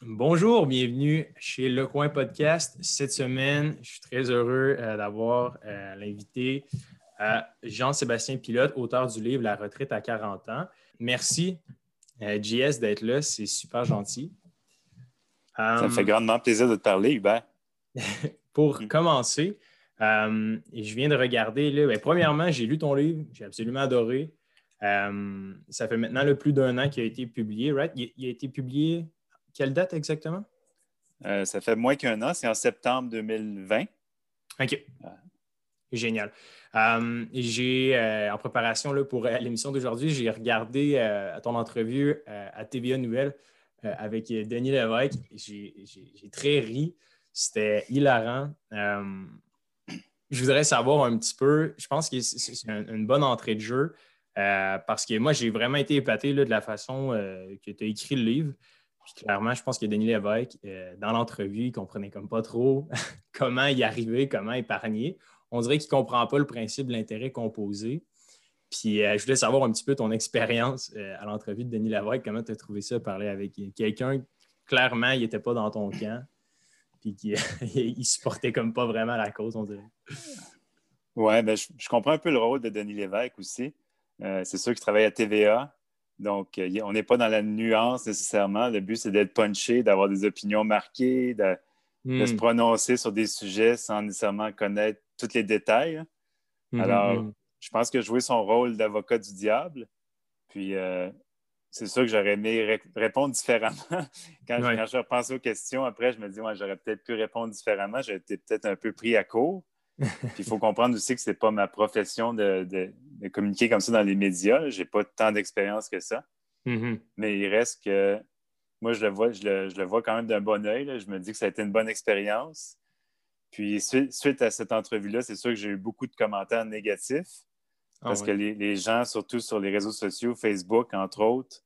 Bonjour, bienvenue chez Le Coin Podcast. Cette semaine, je suis très heureux euh, d'avoir euh, l'invité euh, Jean-Sébastien Pilote, auteur du livre La retraite à 40 ans. Merci, JS, d'être là. C'est super gentil. Ça me fait grandement plaisir de te parler, Hubert. pour commencer, je viens de regarder. Là, ben, premièrement, j'ai lu ton livre, j'ai absolument adoré. ça fait maintenant le plus d'un an qu'il a été publié, right? il a été publié quelle date exactement? Euh, ça fait moins qu'un an, c'est en septembre 2020. OK. Génial. Euh, j'ai, euh, en préparation là, pour l'émission d'aujourd'hui, j'ai regardé ton entrevue à TVA Nouvelle avec Denis Lévesque. J'ai, très ri. C'était hilarant. je voudrais savoir un petit peu, je pense que c'est, une bonne entrée de jeu parce que moi, j'ai vraiment été épaté de la façon que tu as écrit le livre clairement, je pense que Denis Lévesque, euh, dans l'entrevue, il comprenait comme pas trop comment y arriver, comment épargner. On dirait qu'il ne comprend pas le principe de l'intérêt composé. Puis euh, je voulais savoir un petit peu ton expérience euh, à l'entrevue de Denis Lévesque. Comment tu as trouvé ça, parler avec quelqu'un, clairement, il n'était pas dans ton camp, puis qu'il ne supportait comme pas vraiment la cause, on dirait. Oui, ben, je, je, comprends un peu le rôle de Denis Lévesque aussi. c'est sûr qu'il travaille à TVA. Donc, euh, on n'est pas dans la nuance nécessairement. Le but, c'est d'être punché, d'avoir des opinions marquées, de, se hmm. prononcer sur des sujets sans nécessairement connaître tous les détails. Hmm, Alors, hmm, je pense que jouer son rôle d'avocat du diable, puis euh, c'est sûr que j'aurais aimé répondre différemment. quand, je repense aux questions, après, je me dis, ouais, j'aurais peut-être pu répondre différemment. J'ai été peut-être un peu pris à court. il faut comprendre aussi que ce n'est pas ma profession de, communiquer comme ça dans les médias. Je n'ai pas tant d'expérience que ça. Mm-hmm. Mais il reste que moi, je le vois, je le, vois quand même d'un bon oeil. Je me dis que ça a été une bonne expérience. Puis suite, à cette entrevue-là, c'est sûr que j'ai eu beaucoup de commentaires négatifs. Ah parce que les, gens, surtout sur les réseaux sociaux, Facebook, entre autres,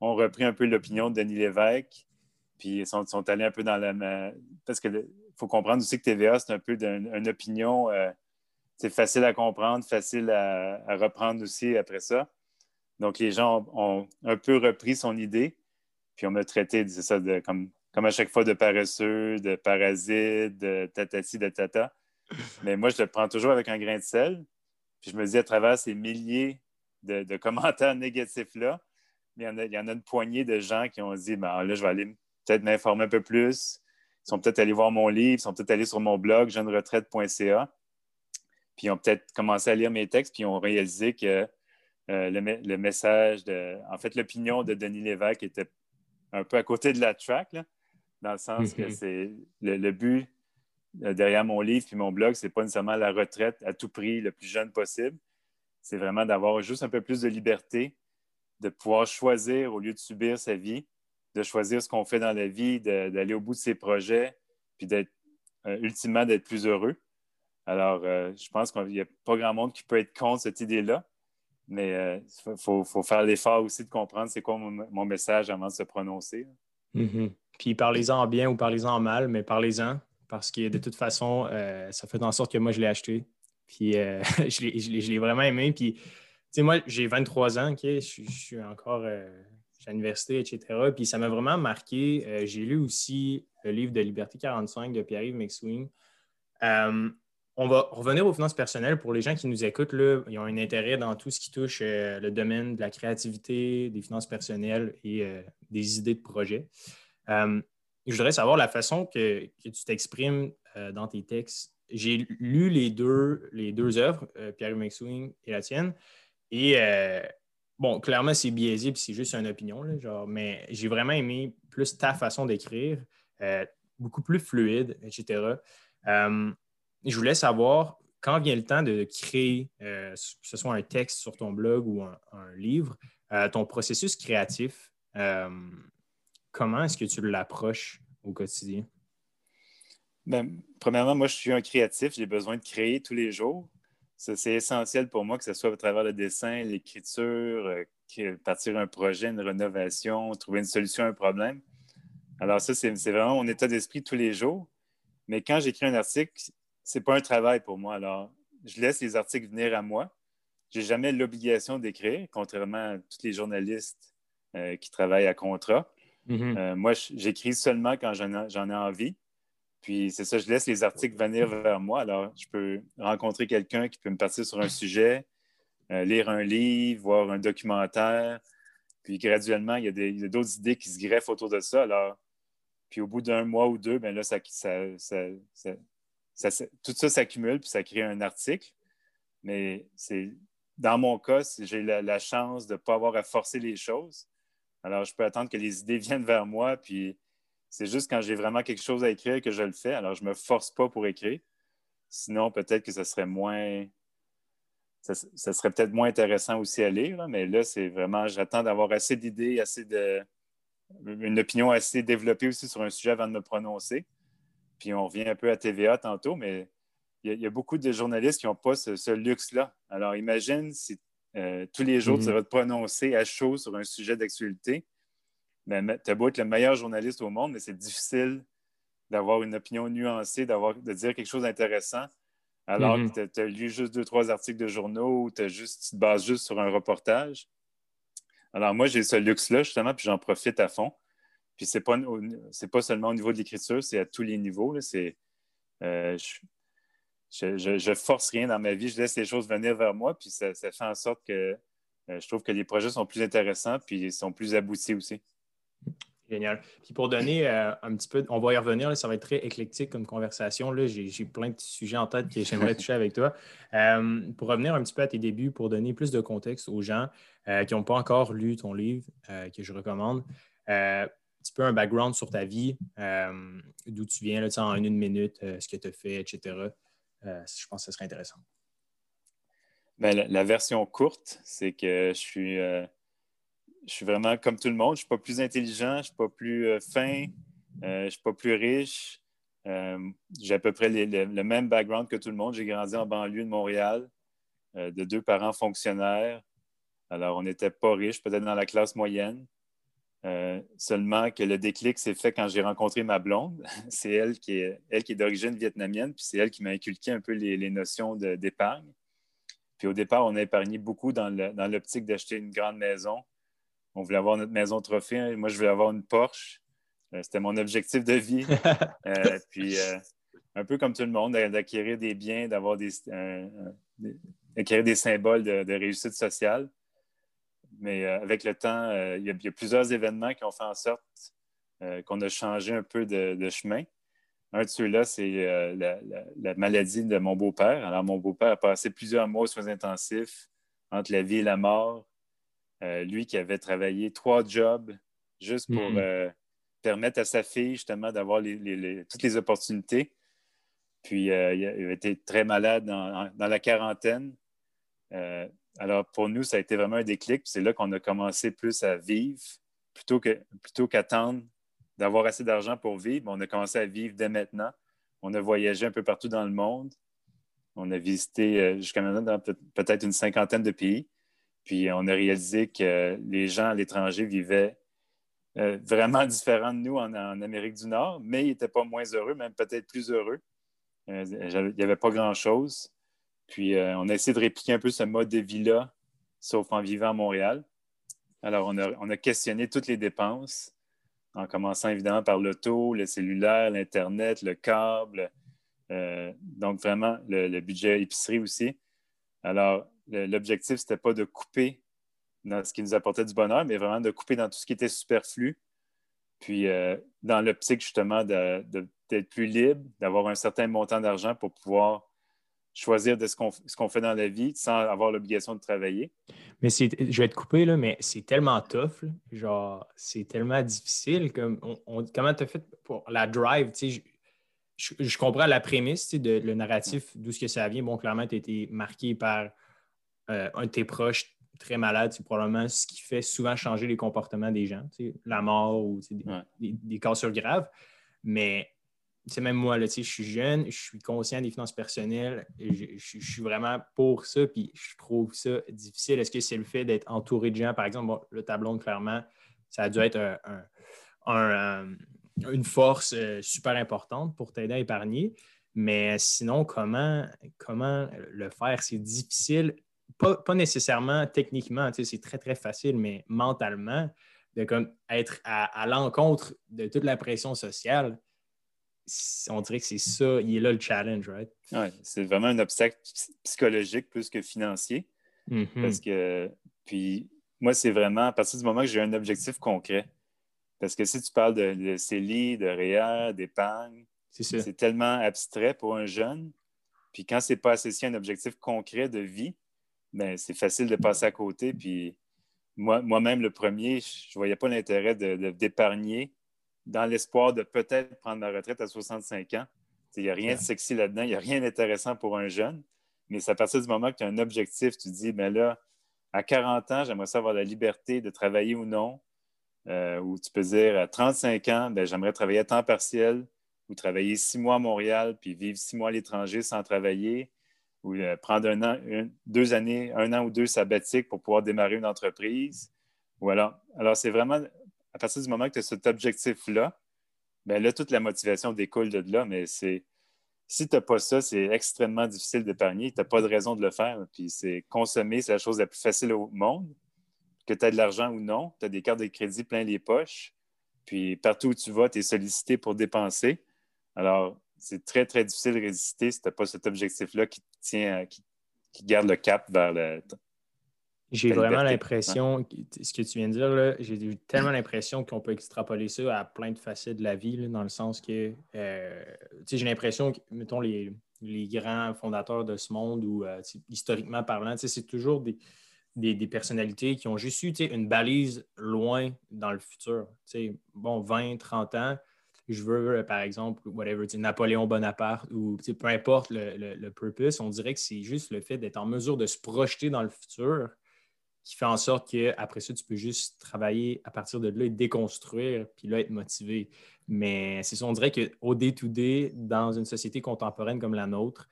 ont repris un peu l'opinion de Denis Lévesque. Puis ils sont, sont allés un peu dans la. Parce que faut comprendre aussi que TVA, c'est un peu d'une opinion, c'est euh, facile à comprendre, facile à, reprendre aussi après ça. Donc, les gens ont, un peu repris son idée, puis on m'a traité, c'est ça, de, comme, comme à chaque fois, de paresseux, de parasite, de tatati, de tata. Mais moi, je le prends toujours avec un grain de sel. Puis je me dis, à travers ces milliers de, commentaires négatifs-là, il il y en a une poignée de gens qui ont dit, ben, là, je vais aller peut-être m'informer un peu plus, ils sont peut-être allés voir mon livre, ils sont peut-être allés sur mon blog jeuneretraite.ca, puis ils ont peut-être commencé à lire mes textes, puis ils ont réalisé que euh, le, message, de, en fait, l'opinion de Denis Lévesque était un peu à côté de la track, dans le sens que mhm. c'est le, but euh, derrière mon livre puis mon blog, c'est pas nécessairement la retraite à tout prix, le plus jeune possible. C'est vraiment d'avoir juste un peu plus de liberté, de pouvoir choisir au lieu de subir sa vie, de choisir ce qu'on fait dans la vie, d'aller au bout de ses projets, puis d'être euh, ultimement d'être plus heureux. Alors, euh, je pense qu'il n'y a pas grand monde qui peut être contre cette idée-là, mais il euh, faut, faire l'effort aussi de comprendre c'est quoi mon, message avant de se prononcer. Mm-hmm. Puis parlez-en bien ou parlez-en mal, mais parlez-en, parce que de toute façon, ça fait en sorte que moi, je l'ai acheté. Puis je l'ai vraiment aimé. Puis, tu sais, moi, j'ai 23 ans, OK? Je suis encore l'université, etc. Puis ça m'a vraiment marqué. Euh, j'ai lu aussi le livre de Liberté 45 de Pierre-Yves McSween. Euh, on va revenir aux finances personnelles. Pour les gens qui nous écoutent, là, ils ont un intérêt dans tout ce qui touche euh, le domaine de la créativité, des finances personnelles et des idées de projet. je voudrais savoir la façon que, tu t'exprimes dans tes textes. J'ai lu les deux, les deux œuvres, Pierre-Yves McSween et la tienne, et bon, clairement, c'est biaisé puis c'est juste une opinion, genre, mais j'ai vraiment aimé plus ta façon d'écrire, euh, beaucoup plus fluide, etc. Euh, je voulais savoir, quand vient le temps de créer, euh, que ce soit un texte sur ton blog ou un, livre, ton processus créatif, comment est-ce que tu l'approches au quotidien? Ben, premièrement, moi, je suis un créatif. J'ai besoin de créer tous les jours c'est essentiel pour moi que ce soit à travers le dessin, l'écriture, euh, partir un projet, une rénovation, trouver une solution à un problème. Alors ça, c'est vraiment mon état d'esprit tous les jours. Mais quand j'écris un article, c'est pas un travail pour moi. Alors, je laisse les articles venir à moi. J'ai jamais l'obligation d'écrire, contrairement à tous les journalistes euh, qui travaillent à contrat. Mm-hmm. moi, j'écris seulement quand j'en ai envie. Puis c'est ça, je laisse les articles venir vers moi. Alors, je peux rencontrer quelqu'un qui peut me partir sur un sujet, lire un livre, voir un documentaire. Puis graduellement, il y a d'autres idées qui se greffent autour de ça. Alors, puis au bout d'un mois ou deux, ben là, ça, tout ça s'accumule, puis ça crée un article. Mais c'est dans mon cas, j'ai la, chance de ne pas avoir à forcer les choses. Alors, je peux attendre que les idées viennent vers moi, puis c'est juste quand j'ai vraiment quelque chose à écrire que je le fais. Alors, je ne me force pas pour écrire. Sinon, peut-être que ce serait moins. Ça, serait peut-être moins intéressant aussi à lire, mais là, c'est vraiment, j'attends d'avoir assez d'idées, assez de, une opinion assez développée aussi sur un sujet avant de me prononcer. Puis on revient un peu à TVA tantôt, mais il y, a, beaucoup de journalistes qui n'ont pas ce, luxe-là. Alors imagine si euh, tous les jours tu vas te prononcer à chaud sur un sujet d'actualité. Ben, tu as beau être le meilleur journaliste au monde, mais c'est difficile d'avoir une opinion nuancée, de dire quelque chose d'intéressant, alors mm-hmm. que tu as, lu juste deux, trois articles de journaux ou tu te bases juste sur un reportage. Alors, moi, j'ai ce luxe-là, justement, puis j'en profite à fond. Puis, ce n'est pas, pas seulement au niveau de l'écriture, c'est à tous les niveaux. C'est, euh, je, ne force rien dans ma vie, je laisse les choses venir vers moi, puis ça, fait en sorte que euh, je trouve que les projets sont plus intéressants, puis sont plus aboutis aussi. Génial. Puis pour donner euh, un petit peu, on va y revenir, ça va être très éclectique comme conversation. J'ai plein de sujets en tête que j'aimerais toucher avec toi. Euh, pour revenir un petit peu à tes débuts, pour donner plus de contexte aux gens euh, qui n'ont pas encore lu ton livre, que je recommande, un petit peu un background sur ta vie, d'où tu viens là, en une minute, ce que tu as fait, etc. je pense que ce serait intéressant. Ben, la, version courte, c'est que je suis je suis vraiment comme tout le monde. Je ne suis pas plus intelligent, je ne suis pas plus euh, fin, euh, je ne suis pas plus riche. Euh, j'ai à peu près le même background que tout le monde. J'ai grandi en banlieue de Montréal, de deux parents fonctionnaires. Alors, on n'était pas riche, peut-être dans la classe moyenne. seulement que le déclic s'est fait quand j'ai rencontré ma blonde. c'est elle qui est, elle qui est d'origine vietnamienne, puis c'est elle qui m'a inculqué un peu les, notions d'épargne. Puis au départ, on a épargné beaucoup dans l'optique d'acheter une grande maison on voulait avoir notre maison trophée. Hein. Moi, je voulais avoir une Porsche. Euh, c'était mon objectif de vie. Euh, puis, euh, un peu comme tout le monde, d'acquérir des biens, d'avoir des, d'acquérir des symboles de, réussite sociale. Mais avec le temps, il y, a, plusieurs événements qui ont fait en sorte qu'on a changé un peu de, chemin. Un de ceux-là, c'est la, la, maladie de mon beau-père. Alors, mon beau-père a passé plusieurs mois aux soins intensifs entre la vie et la mort. Euh, lui qui avait travaillé trois jobs juste pour hmm. euh, permettre à sa fille justement d'avoir toutes les opportunités. Puis euh, il avait été très malade dans, la quarantaine. alors pour nous, ça a été vraiment un déclic. C'est là qu'on a commencé plus à vivre plutôt plutôt qu'attendre d'avoir assez d'argent pour vivre. On a commencé à vivre dès maintenant. On a voyagé un peu partout dans le monde. On a visité jusqu'à maintenant peut-être une cinquantaine de pays. Puis on a réalisé que les gens à l'étranger vivaient euh, vraiment différents de nous en, Amérique du Nord, mais ils n'étaient pas moins heureux, même peut-être plus heureux. Euh, il n'y avait pas grand-chose. Puis euh, on a essayé de répliquer un peu ce mode de vie-là, sauf en vivant à Montréal. Alors on a, questionné toutes les dépenses, en commençant évidemment par l'auto, le cellulaire, l'Internet, le câble, donc vraiment le, le budget épicerie aussi. Alors, l'objectif, ce n'était pas de couper dans ce qui nous apportait du bonheur, mais vraiment de couper dans tout ce qui était superflu. Puis, euh, dans l'optique, justement, d'être plus libre, d'avoir un certain montant d'argent pour pouvoir choisir de ce qu'on fait dans la vie sans avoir l'obligation de travailler. Mais je vais te couper, là, mais c'est tellement tough. genre, c'est tellement difficile. Comme comment tu as fait pour la drive? Je, je, comprends la prémisse de le narratif, d'où ce que ça vient. Bon, clairement, tu as été marqué par euh, un de tes proches très malade, c'est probablement ce qui fait souvent changer les comportements des gens, la mort ou des, cassures graves. Mais même moi, là, je suis jeune, je suis conscient des finances personnelles, je, suis vraiment pour ça, puis je trouve ça difficile. Est-ce que c'est le fait d'être entouré de gens, par exemple, le tableau, clairement, ça a dû être une force euh, super importante pour t'aider à épargner. Mais sinon, comment, comment le faire? C'est difficile pas, nécessairement techniquement, c'est très, très facile, mais mentalement, de comme être à, l'encontre de toute la pression sociale, on dirait que c'est ça, il est là le challenge, right? Oui, c'est vraiment un obstacle psychologique plus que financier. Mm-hmm. Parce que, puis, moi, c'est vraiment à partir du moment que j'ai un objectif concret. Parce que si tu parles de, de CELI, de REER, d'épargne, c'est tellement abstrait pour un jeune. Puis quand c'est pas associé à un objectif concret de vie, ben, c'est facile de passer à côté. Puis moi-même, le premier, je ne voyais pas l'intérêt d'épargner dans l'espoir de peut-être prendre ma retraite à 65 ans. Il n'y a rien de sexy là-dedans, il n'y a rien d'intéressant pour un jeune. Mais c'est à partir du moment que tu as un objectif, tu dis, ben là, à 40 ans, j'aimerais savoir avoir la liberté de travailler ou non. Euh, ou tu peux dire, à 35 ans, ben, j'aimerais travailler à temps partiel ou travailler six mois à Montréal puis vivre six mois à l'étranger sans travailler ou euh, prendre un an, deux années, un an ou deux sabbatiques pour pouvoir démarrer une entreprise. Alors, c'est vraiment à partir du moment que tu as cet objectif-là, bien là, toute la motivation découle de là, mais c'est si tu n'as pas ça, c'est extrêmement difficile d'épargner. Tu n'as pas de raison de le faire. Puis c'est consommer, c'est la chose la plus facile au monde. Que tu aies de l'argent ou non, tu as des cartes de crédit plein les poches. Puis partout où tu vas, tu es sollicité pour dépenser. Alors, c'est très, très difficile de résister si tu n'as pas cet objectif-là qui tient, qui, garde le cap vers le. J'ai vraiment l'impression, ce que tu viens de dire, j'ai eu tellement l'impression qu'on peut extrapoler ça à plein de facettes de la vie, dans le sens que, euh, j'ai l'impression que, mettons, les, grands fondateurs de ce monde, ou euh, historiquement parlant, c'est toujours des, des, personnalités qui ont juste eu une balise loin dans le futur. Bon, 20, 30 ans, je veux, euh, par exemple, whatever, Napoléon Bonaparte ou peu importe le, purpose, on dirait que c'est juste le fait d'être en mesure de se projeter dans le futur qui fait en sorte qu'après ça, tu peux juste travailler à partir de là et déconstruire, puis là, être motivé. Mais c'est ça, on dirait qu'au day-to-day, dans une société contemporaine comme la nôtre,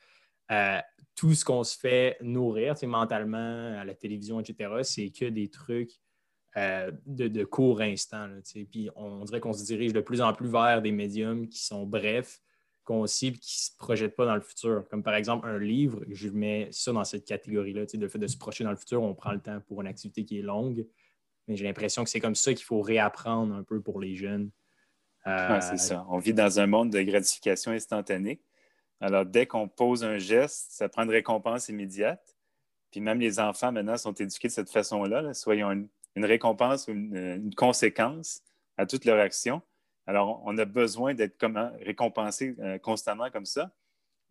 euh, tout ce qu'on se fait nourrir mentalement, à la télévision, etc., c'est que des trucs euh, de, court instant. puis on dirait qu'on se dirige de plus en plus vers des médiums qui sont brefs, concis, et qui ne se projettent pas dans le futur. Comme par exemple un livre, je mets ça dans cette catégorie-là. Le fait de se projeter dans le futur, on prend le temps pour une activité qui est longue. Mais j'ai l'impression que c'est comme ça qu'il faut réapprendre un peu pour les jeunes. Euh, c'est ça. On vit dans un monde de gratification instantanée. Alors, dès qu'on pose un geste, ça prend une récompense immédiate. Puis même les enfants maintenant sont éduqués de cette façon-là. Là. Soyons une récompense ou une, conséquence à toute leur action. Alors, on a besoin d'être récompensé euh, constamment comme ça.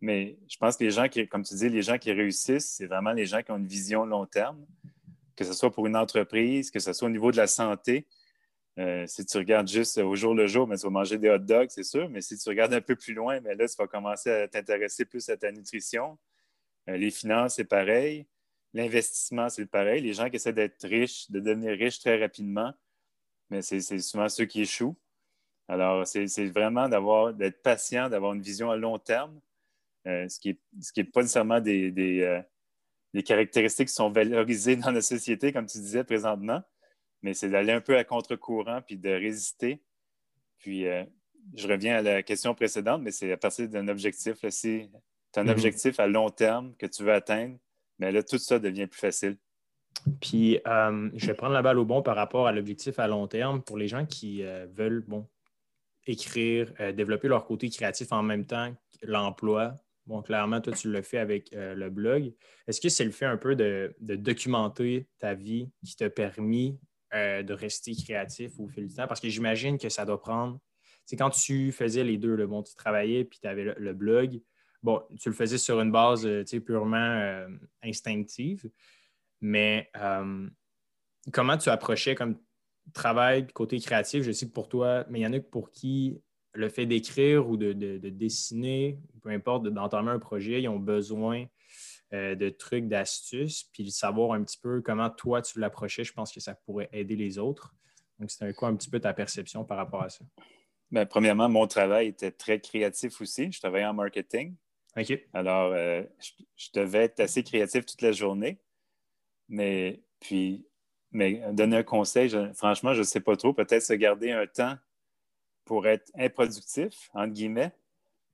Mais je pense que les gens qui, comme tu dis, les gens qui réussissent, c'est vraiment les gens qui ont une vision long terme, que ce soit pour une entreprise, que ce soit au niveau de la santé. Euh, si tu regardes juste au jour le jour, mais tu vas manger des hot dogs, c'est sûr, mais si tu regardes un peu plus loin, mais là, tu vas commencer à t'intéresser plus à ta nutrition. Euh, les finances, c'est pareil. L'investissement, c'est pareil. Les gens qui essaient d'être riches, de devenir riches très rapidement, mais c'est souvent ceux qui échouent. Alors, c'est vraiment d'avoir d'être patient, d'avoir une vision à long terme, euh, ce qui n'est pas nécessairement des, euh, des, caractéristiques qui sont valorisées dans la société, comme tu disais présentement, mais c'est d'aller un peu à contre-courant puis de résister. Puis, euh, je reviens à la question précédente, mais c'est à partir d'un objectif. si tu as un mm-hmm. objectif à long terme que tu veux atteindre, mais là, tout ça devient plus facile. Puis, euh, je vais prendre la balle au bon par rapport à l'objectif à long terme pour les gens qui euh, veulent, bon, écrire, euh, développer leur côté créatif en même temps que l'emploi. Bon, clairement, toi, tu le fais avec le blog. Est-ce que c'est le fait un peu de, documenter ta vie qui t'a permis de rester créatif au fil du temps? Parce que j'imagine que ça doit prendre. C'est quand tu faisais les deux, le bon, tu travaillais puis tu avais le blog bon, tu le faisais sur une base euh, purement euh, instinctive, mais euh, comment tu approchais comme travail côté créatif? Je sais que pour toi, mais il y en a pour qui le fait d'écrire ou de, dessiner, peu importe, d'entamer un projet, ils ont besoin de trucs, d'astuces, puis de savoir un petit peu comment toi tu l'approchais, je pense que ça pourrait aider les autres. Donc, c'était quoi un petit peu ta perception par rapport à ça? Bien, premièrement, mon travail était très créatif aussi. Je travaillais en marketing. Alors, euh, je, devais être assez créatif toute la journée. Mais puis, mais donner un conseil, franchement, je ne sais pas trop. Peut-être se garder un temps pour être improductif, entre guillemets.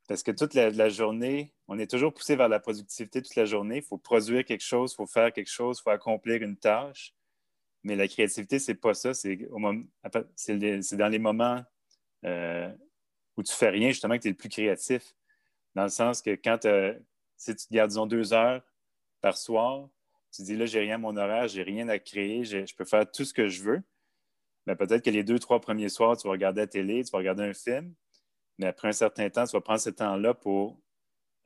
Parce que toute la, journée, on est toujours poussé vers la productivité toute la journée. Il faut produire quelque chose, il faut faire quelque chose, il faut accomplir une tâche. Mais la créativité, c'est pas ça. C'est dans les moments euh, où tu fais rien, justement, que tu es le plus créatif. Dans le sens que quand si tu te gardes, disons, deux heures par soir, tu dis là, j'ai rien à mon horaire, j'ai rien à créer, je peux faire tout ce que je veux. Mais peut-être que les deux, trois premiers soirs, tu vas regarder la télé, tu vas regarder un film, mais après un certain temps, tu vas prendre ce temps-là pour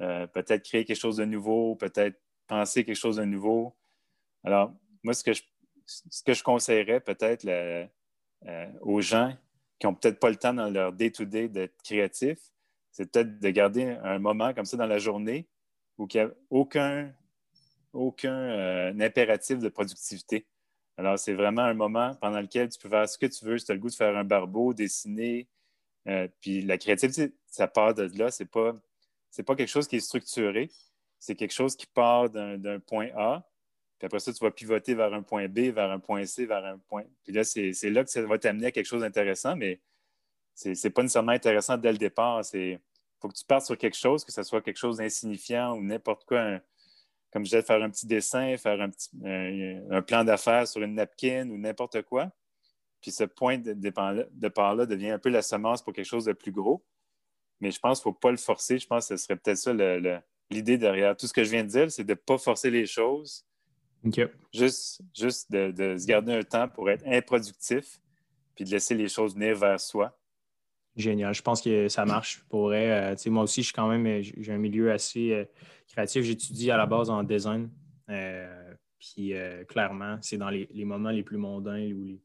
euh, peut-être créer quelque chose de nouveau, peut-être penser quelque chose de nouveau. Alors, moi, ce que je, ce que je conseillerais peut-être euh, aux gens qui n'ont peut-être pas le temps dans leur day-to-day d'être créatifs, c'est peut-être de garder un moment comme ça dans la journée où il n'y a aucun, aucun euh, impératif de productivité. Alors, c'est vraiment un moment pendant lequel tu peux faire ce que tu veux. Si tu as le goût de faire un barbeau, dessiner, puis la créativité, ça part de là. Ce n'est pas pas quelque chose qui est structuré. C'est quelque chose qui part d'un point A, puis après ça, tu vas pivoter vers un point B, vers un point C, vers un point. Puis là, c'est là que ça va t'amener à quelque chose d'intéressant, mais c'est n'est pas nécessairement intéressant dès le départ. Il faut que tu partes sur quelque chose, que ce soit quelque chose d'insignifiant ou n'importe quoi. comme je disais, faire un petit dessin, faire un, petit, un, plan d'affaires sur une napkin ou n'importe quoi. Puis ce point de, de part-là devient un peu la semence pour quelque chose de plus gros. Mais je pense qu'il ne faut pas le forcer. Je pense que ce serait peut-être ça l'idée derrière tout ce que je viens de dire, c'est de ne pas forcer les choses. Juste, juste de, se garder un temps pour être improductif, puis de laisser les choses venir vers soi. Génial. Je pense que ça marche. Pour euh, moi aussi, je suis quand même, j'ai un milieu assez euh, créatif. J'étudie à la base en design. Euh, puis clairement, c'est dans les, moments les plus mondains où,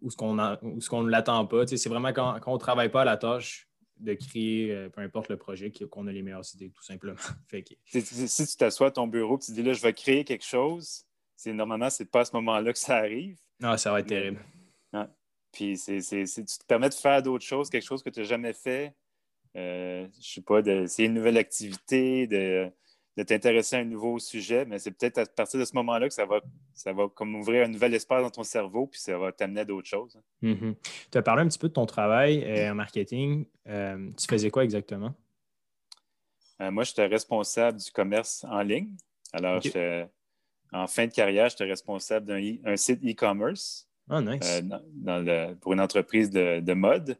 où ce qu'on ne l'attend pas. C'est vraiment quand, quand on ne travaille pas à la tâche, de créer, euh, peu importe le projet, qu'on a les meilleures idées, tout simplement. si, tu t'assois à ton bureau et tu dis là, je vais créer quelque chose, c'est normalement, c'est pas à ce moment-là que ça arrive. Non, ça va être terrible. Puis c'est, tu te permets de faire d'autres choses, quelque chose que tu n'as jamais fait. Euh, je sais pas, c'est une nouvelle activité, de, de t'intéresser à un nouveau sujet, mais c'est peut-être à partir de ce moment-là que ça va, ça va comme ouvrir un nouvel espace dans ton cerveau, puis ça va t'amener à d'autres choses. Mm-hmm. Tu as parlé un petit peu de ton travail euh, en marketing. Euh, tu faisais quoi exactement? Euh, moi, j'étais responsable du commerce en ligne. Alors, en fin de carrière, j'étais responsable d'un site e-commerce oh, nice. pour une entreprise de mode.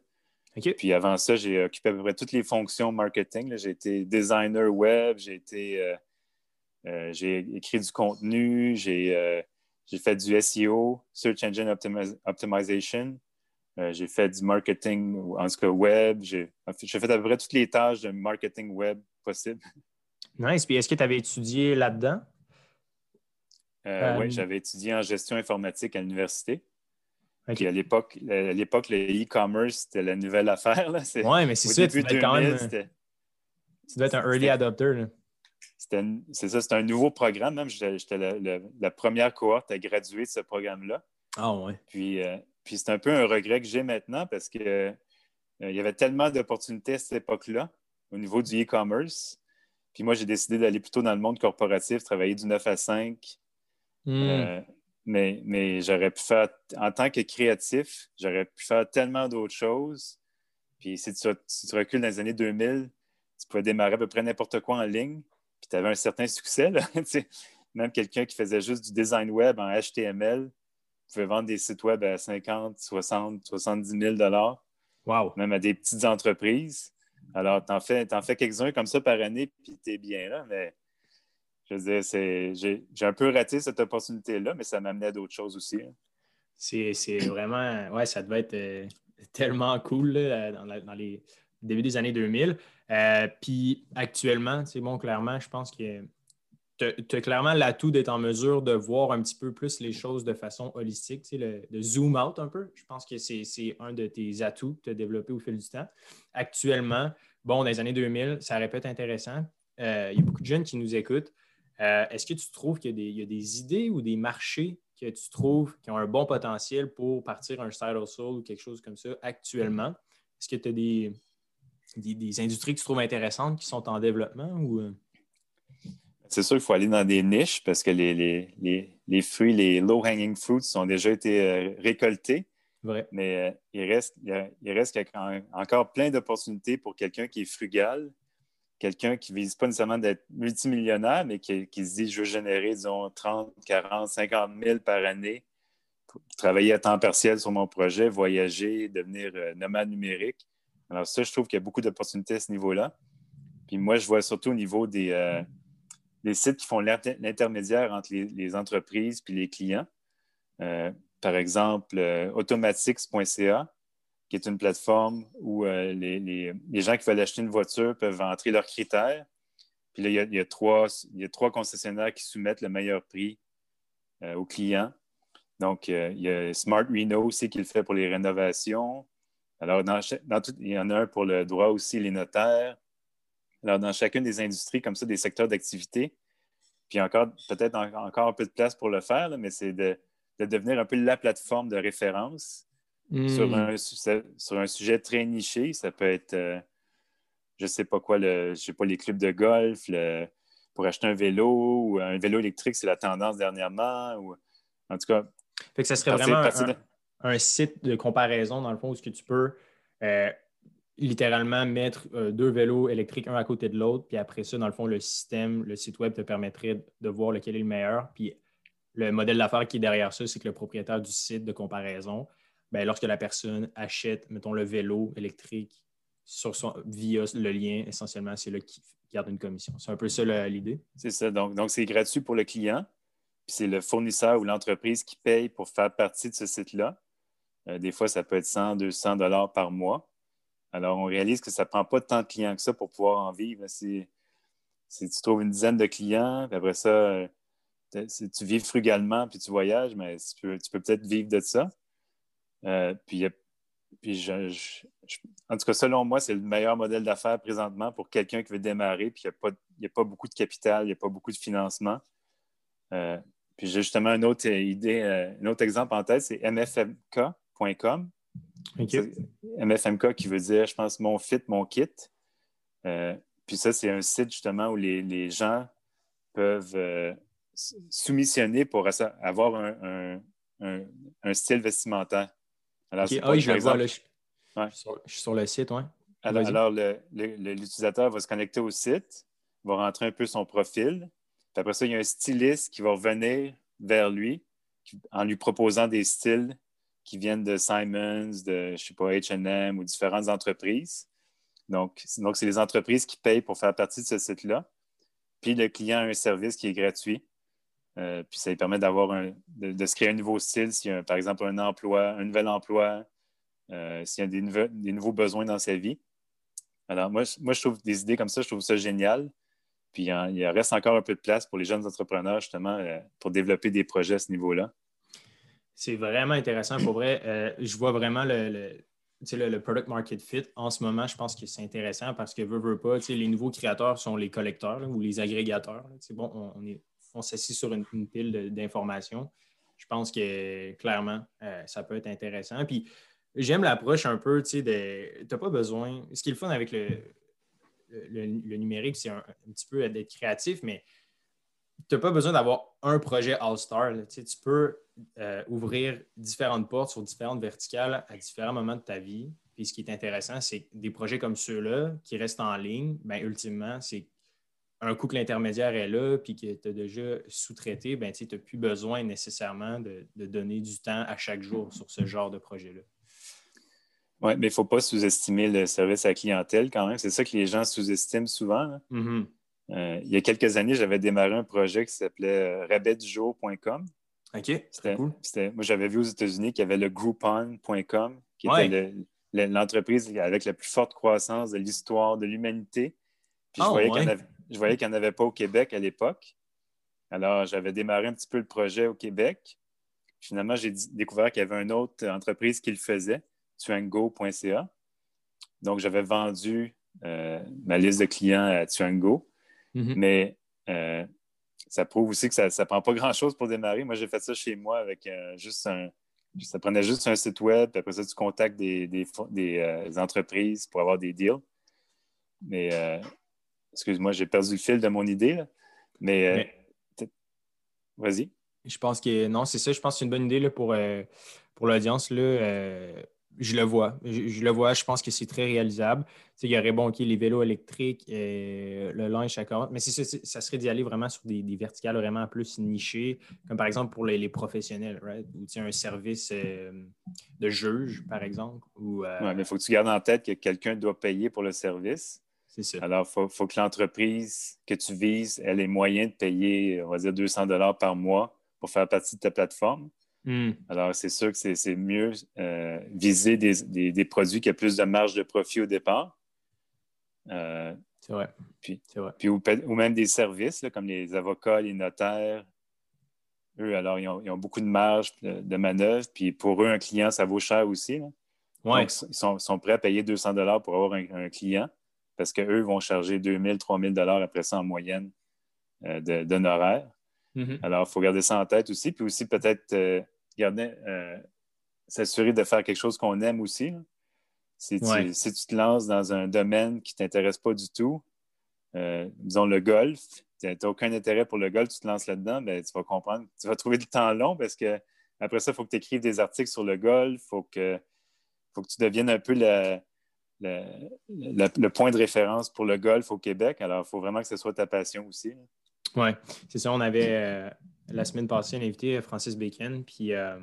Puis avant ça, j'ai occupé à peu près toutes les fonctions marketing. J'ai été designer web, j'ai été euh, euh, j'ai écrit du contenu, j'ai euh, fait du SEO, Search Engine Optimization. j'ai fait du marketing, en tout cas web. J'ai fait à peu près toutes les tâches de marketing web possibles. Nice. Puis est-ce que tu avais étudié là-dedans? oui, j'avais étudié en gestion informatique à l'université. Puis à l'époque, à l'époque, le e-commerce, c'était la nouvelle affaire. Oui, mais c'est ça, tu dois, quand même, tu dois être un early adopter. C'est ça, c'est un nouveau programme. Même, j'étais la, première cohorte à graduer de ce programme-là. Ah ouais. Puis, euh, puis c'est un peu un regret que j'ai maintenant parce qu'il euh, il y avait tellement d'opportunités à cette époque-là au niveau du e-commerce. Puis moi, j'ai décidé d'aller plutôt dans le monde corporatif, travailler du 9 à 5. Mais, j'aurais pu faire, en tant que créatif, j'aurais pu faire tellement d'autres choses. Puis si tu, recules dans les années 2000, tu pouvais démarrer à peu près n'importe quoi en ligne, puis tu avais un certain succès. Même quelqu'un qui faisait juste du design web en HTML pouvait vendre des sites web à 50, 60, 70 000 Wow. Même à des petites entreprises. Alors, tu en fais, en fais quelques-uns comme ça par année, puis tu es bien là, mais je veux j'ai un peu raté cette opportunité-là, mais ça m'amenait à d'autres choses aussi. Hein. C'est vraiment, ouais, ça devait être euh, tellement cool dans, les débuts des années 2000. Euh, puis actuellement, c'est bon, clairement, je pense que tu as, clairement l'atout d'être en mesure de voir un petit peu plus les choses de façon holistique, de zoom out un peu. Je pense que c'est un de tes atouts que tu as développé au fil du temps. Actuellement, bon, dans les années 2000, ça aurait pu être intéressant. Euh, il y a beaucoup de jeunes qui nous écoutent. Euh, est-ce que tu trouves qu'il y, a des idées ou des marchés que tu trouves qui ont un bon potentiel pour partir un side hustle ou quelque chose comme ça actuellement? Est-ce que tu as des, des, industries que tu trouves intéressantes qui sont en développement ou... Euh? C'est sûr qu'il faut aller dans des niches parce que les, fruits, les low-hanging fruits ont déjà été euh, récoltés. Vrai. Mais il reste, il reste encore plein d'opportunités pour quelqu'un qui est frugal, quelqu'un qui ne vise pas nécessairement d'être multimillionnaire, mais qui, se dit je veux générer, disons, 30, 40, 50 000 par année travailler à temps partiel sur mon projet, voyager, devenir nomade numérique. Alors ça, je trouve qu'il y a beaucoup d'opportunités à ce niveau-là. Puis moi, je vois surtout au niveau des, sites qui font l'intermédiaire entre les, entreprises et les clients. par exemple, automatics.ca, qui est une plateforme où les, gens qui veulent acheter une voiture peuvent entrer leurs critères. Puis là, il y a, trois, il y a trois concessionnaires qui soumettent le meilleur prix euh, aux clients. Donc, euh, il y a Smart Reno aussi qui le fait pour les rénovations. Alors, dans, il y en a un pour le droit aussi, les notaires. Alors, dans chacune des industries, comme ça, des secteurs d'activité, puis encore, peut-être encore un peu de place pour le faire, mais c'est de, devenir un peu la plateforme de référence sur, hmm. un, sur, un, sujet très niché. Ça peut être, euh, je ne sais pas quoi, le, je sais pas, les clubs de golf, le, pour acheter un vélo ou un vélo électrique, c'est la tendance dernièrement. Ou, en tout cas. Fait que ça serait vraiment un, site de comparaison, dans le fond, où que tu peux euh, littéralement mettre euh, deux vélos électriques un à côté de l'autre, puis après ça, dans le fond, le système, le site web te permettrait de voir lequel est le meilleur. Puis le modèle d'affaires qui est derrière ça, c'est que le propriétaire du site de comparaison, bien, lorsque la personne achète, mettons, le vélo électrique sur son, via le lien, essentiellement, c'est là qu'il garde une commission. C'est un peu ça l'idée. C'est ça. Donc, donc c'est gratuit pour le client. Puis c'est le fournisseur ou l'entreprise qui paye pour faire partie de ce site-là. Euh, des fois, ça peut être 100, 200 dollars par mois. Alors, on réalise que ça ne prend pas tant de clients que ça pour pouvoir en vivre. Si, tu trouves une dizaine de clients, puis après ça, euh, tu vis frugalement, puis tu voyages, mais tu peux, peut-être vivre de ça. Euh, puis, puis je, en tout cas, selon moi, c'est le meilleur modèle d'affaires présentement pour quelqu'un qui veut démarrer, puis il n'y a, pas beaucoup de capital, il n'y a pas beaucoup de financement. Euh, puis j'ai justement une autre idée, euh, un autre exemple en tête, c'est mfmk.com. MFMK qui veut dire, je pense, mon fit, mon kit. Euh, puis ça, c'est un site justement où les, gens peuvent soumissionner pour avoir un, style vestimentaire. Alors, ah je exemple, je, suis sur, le site, oui. Alors, l'utilisateur va se connecter au site, va rentrer un peu son profil. Puis après ça, il y a un styliste qui va revenir vers lui en lui proposant des styles qui viennent de Simons, de, je sais pas, H&M ou différentes entreprises. Donc, donc c'est les entreprises qui payent pour faire partie de ce site-là. Puis le client a un service qui est gratuit. Euh, puis ça lui permet d'avoir de, se créer un nouveau style s'il y a, par exemple, un emploi, un nouvel emploi, euh, s'il y a des, nouveaux besoins dans sa vie. Alors, moi, moi, je trouve des idées comme ça, je trouve ça génial. Puis, il reste encore un peu de place pour les jeunes entrepreneurs, justement, euh, pour développer des projets à ce niveau-là. C'est vraiment intéressant. Pour vrai, je vois vraiment le, le, product market fit. En ce moment, je pense que c'est intéressant parce que, veut, veut pas, les nouveaux créateurs sont les collecteurs ou les agrégateurs. Bon, on, on, on s'assit sur une, pile d'informations. Je pense que, clairement, ça peut être intéressant. Puis, j'aime l'approche un peu, tu sais, de. Tu pas besoin. Ce qui est le fun avec le, le, numérique, c'est un, petit peu d'être créatif, mais tu n'as pas besoin d'avoir un projet All-Star. Tu, peux euh, ouvrir différentes portes sur différentes verticales à différents moments de ta vie. Puis ce qui est intéressant, c'est des projets comme ceux-là qui restent en ligne, bien, ultimement, c'est un coup que l'intermédiaire est là, puis que tu as déjà sous-traité, ben, tu n'as plus besoin nécessairement de, de, donner du temps à chaque jour sur ce genre de projet-là. Oui, mais il ne faut pas sous-estimer le service à la clientèle quand même. C'est ça que les gens sous-estiment souvent. Hein. Mm-hmm. Euh, il y a quelques années, j'avais démarré un projet qui s'appelait euh, rabetdujour.com. OK, c'était cool. Moi, j'avais vu aux États-Unis qu'il y avait le Groupon.com, qui était l'entreprise avec la plus forte croissance de l'histoire de l'humanité. Puis je, ah, voyais qu'il n'y en, avait pas au Québec à l'époque. Alors, j'avais démarré un petit peu le projet au Québec. Finalement, j'ai découvert qu'il y avait une autre entreprise qui le faisait tuango.ca. Donc, j'avais vendu euh, ma liste de clients à Tuango, mm-hmm. mais euh, ça prouve aussi que ça ne prend pas grand-chose pour démarrer. Moi, j'ai fait ça chez moi avec euh, juste un. Ça prenait juste un site web, puis après ça, tu contactes des, des, entreprises pour avoir des deals. Mais, excuse-moi, j'ai perdu le fil de mon idée, mais, vas-y. Je pense que non, c'est ça. Je pense que c'est une bonne idée là, pour, pour l'audience. je le vois. Je, le vois. Je pense que c'est très réalisable. il y aurait bon, OK, les vélos électriques, et le linge à 40. Mais ça, ça serait d'y aller vraiment sur des, verticales vraiment plus nichées, comme par exemple pour les, professionnels, right? Ou un service euh, de juge, par exemple. Ou, euh, mais il faut que tu gardes en tête que quelqu'un doit payer pour le service. C'est ça. Alors, il faut, que l'entreprise que tu vises ait les moyens de payer, on va dire, 200 par mois pour faire partie de ta plateforme. Hmm. Alors, c'est sûr que c'est mieux euh, viser des, produits qui ont plus de marge de profit au départ. Euh, c'est vrai. Puis, vrai. puis ou, même des services, comme les avocats, les notaires. Eux, alors, ils ont, beaucoup de marge de, manœuvre. Puis pour eux, un client, ça vaut cher aussi. Donc, ils sont, prêts à payer 200 pour avoir un, client parce qu'eux vont charger 2000, 3000 après ça en moyenne euh, d'honoraires. Mm-hmm. Alors, il faut garder ça en tête aussi. Puis aussi, peut-être garder, euh, s'assurer de faire quelque chose qu'on aime aussi. Si tu, te lances dans un domaine qui ne t'intéresse pas du tout, euh, disons le golf, tu n'as aucun intérêt pour le golf, tu te lances là-dedans, ben, tu vas comprendre, tu vas trouver du temps long parce que après ça, il faut que tu écrives des articles sur le golf, il faut que, faut que tu deviennes un peu le, le, point de référence pour le golf au Québec. Alors, il faut vraiment que ce soit ta passion aussi. Oui, c'est ça. On avait euh, la semaine passée un invité, Francis Bacon, puis euh,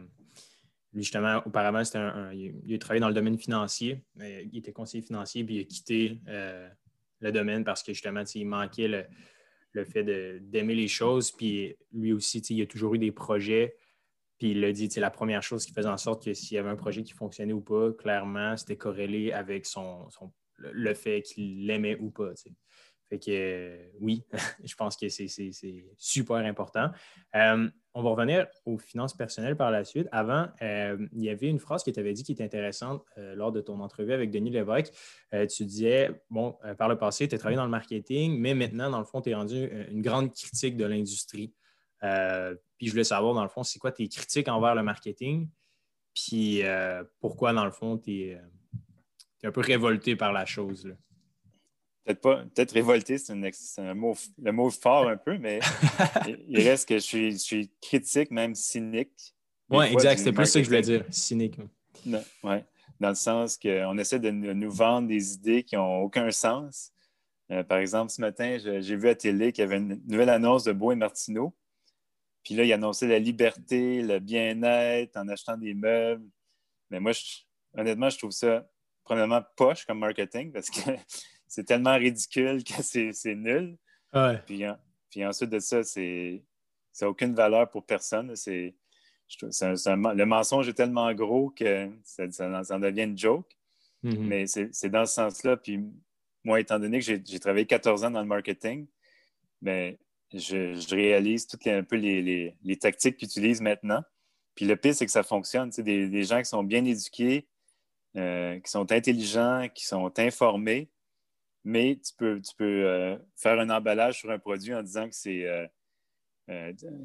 lui, justement, auparavant, c'était un, il, a travaillé dans le domaine financier. il était conseiller financier, puis il a quitté euh, le domaine parce que justement, il manquait le, fait d'aimer les choses. Puis lui aussi, il a toujours eu des projets. Puis il a dit, la première chose qui faisait en sorte que s'il y avait un projet qui fonctionnait ou pas, clairement, c'était corrélé avec son, le fait qu'il l'aimait ou pas. Fait que euh, oui, je pense que c'est super important. Euh, on va revenir aux finances personnelles par la suite. Avant, euh, il y avait une phrase que tu avais dit qui était intéressante lors de ton entrevue avec Denis Lévesque. tu disais, bon, par le passé, tu as travaillé dans le marketing, mais maintenant, dans le fond, tu es rendu une grande critique de l'industrie. Puis je voulais savoir, dans le fond, c'est quoi tes critiques envers le marketing? Puis pourquoi, dans le fond, tu es, un peu révolté par la chose? Peut-être pas, peut-être révolté, c'est un mot, le mot fort un peu, mais il reste que je suis, critique, même cynique. Oui, exact, c'est plus ça que je voulais dire, cynique. Oui, dans le sens qu'on essaie de nous vendre des idées qui n'ont aucun sens. Euh, par exemple, ce matin, j'ai vu à télé qu'il y avait une nouvelle annonce de Beau et Martineau. Puis là, il annonçait la liberté, le bien-être en achetant des meubles. Mais moi, honnêtement, je trouve ça, premièrement, poche comme marketing parce que c'est tellement ridicule que c'est nul. Puis, ensuite de ça, c'est ça n'a aucune valeur pour personne. C'est, le mensonge est tellement gros que ça, devient une joke. Mm-hmm. Mais c'est dans ce sens-là. Puis moi, étant donné que j'ai travaillé 14 ans dans le marketing, ben, je, réalise toutes les, un peu les, tactiques qu'ils utilisent maintenant. Puis le pire, c'est que ça fonctionne. Des, des gens qui sont bien éduqués, euh, qui sont intelligents, qui sont informés, mais tu peux, tu peux euh, faire un emballage sur un produit en disant que c'est. Euh,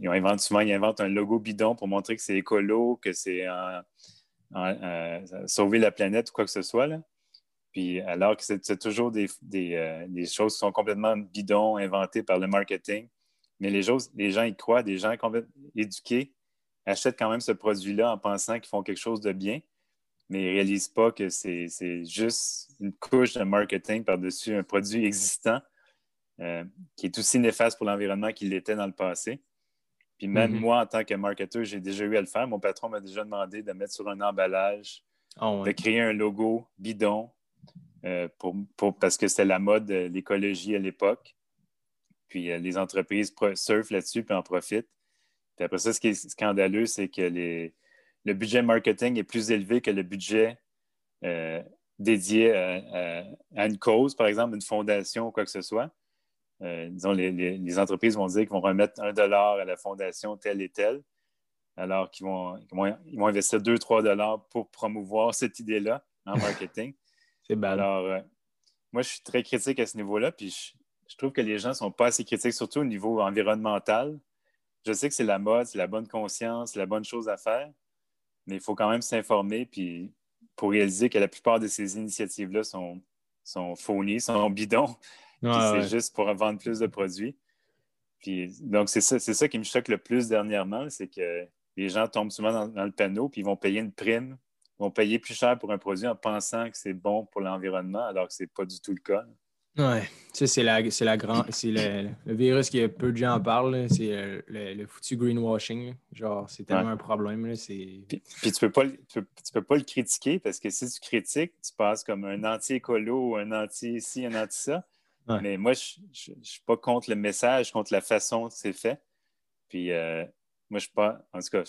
ils inventent souvent ils inventent un logo bidon pour montrer que c'est écolo, que c'est sauver la planète ou quoi que ce soit. Là. Puis alors que c'est toujours des, choses qui sont complètement bidons, inventées par le marketing. Mais les, gens, les gens y croient, des gens éduqués achètent quand même ce produit-là en pensant qu'ils font quelque chose de bien mais ils ne réalisent pas que c'est juste une couche de marketing par-dessus un produit existant euh, qui est aussi néfaste pour l'environnement qu'il l'était dans le passé. Puis même mm-hmm. moi, en tant que marketeur, j'ai déjà eu à le faire. Mon patron m'a déjà demandé de mettre sur un emballage, ah de créer un logo bidon euh, pour, parce que c'était la mode de l'écologie à l'époque. Puis euh, les entreprises surfent là-dessus puis en profitent. Puis après ça, ce qui est scandaleux, c'est que les, le budget marketing est plus élevé que le budget euh, dédié à, une cause, par exemple, une fondation ou quoi que ce soit. Euh, disons, les, entreprises vont dire qu'ils vont remettre un dollar à la fondation telle et telle, alors qu'ils vont, ils vont, investir 2-3 dollars pour promouvoir cette idée-là en marketing. C'est. Alors, euh, moi, je suis très critique à ce niveau-là, puis je, trouve que les gens ne sont pas assez critiques, surtout au niveau environnemental. Je sais que c'est la mode, c'est la bonne conscience, c'est la bonne chose à faire, mais il faut quand même s'informer puis pour réaliser que la plupart de ces initiatives-là sont, sont phonies, sont bidons. c'est juste pour vendre plus de produits. Puis, donc, c'est ça, ça qui me choque le plus dernièrement, c'est que les gens tombent souvent dans, le panneau puis ils vont payer une prime vont payer plus cher pour un produit en pensant que c'est bon pour l'environnement, alors que ce n'est pas du tout le cas. Oui, c'est la, c'est la grand, c'est le, virus qui peu de gens en parlent, c'est euh, le, foutu greenwashing. Genre, c'est tellement un problème. puis, puis, tu peux pas, tu peux, pas le critiquer parce que si tu critiques, tu passes comme un anti-écolo ou un anti-ci, un anti-ça. Mais moi, je ne suis pas contre le message, contre la façon que c'est fait. Puis euh, moi, je suis pas. En tout cas,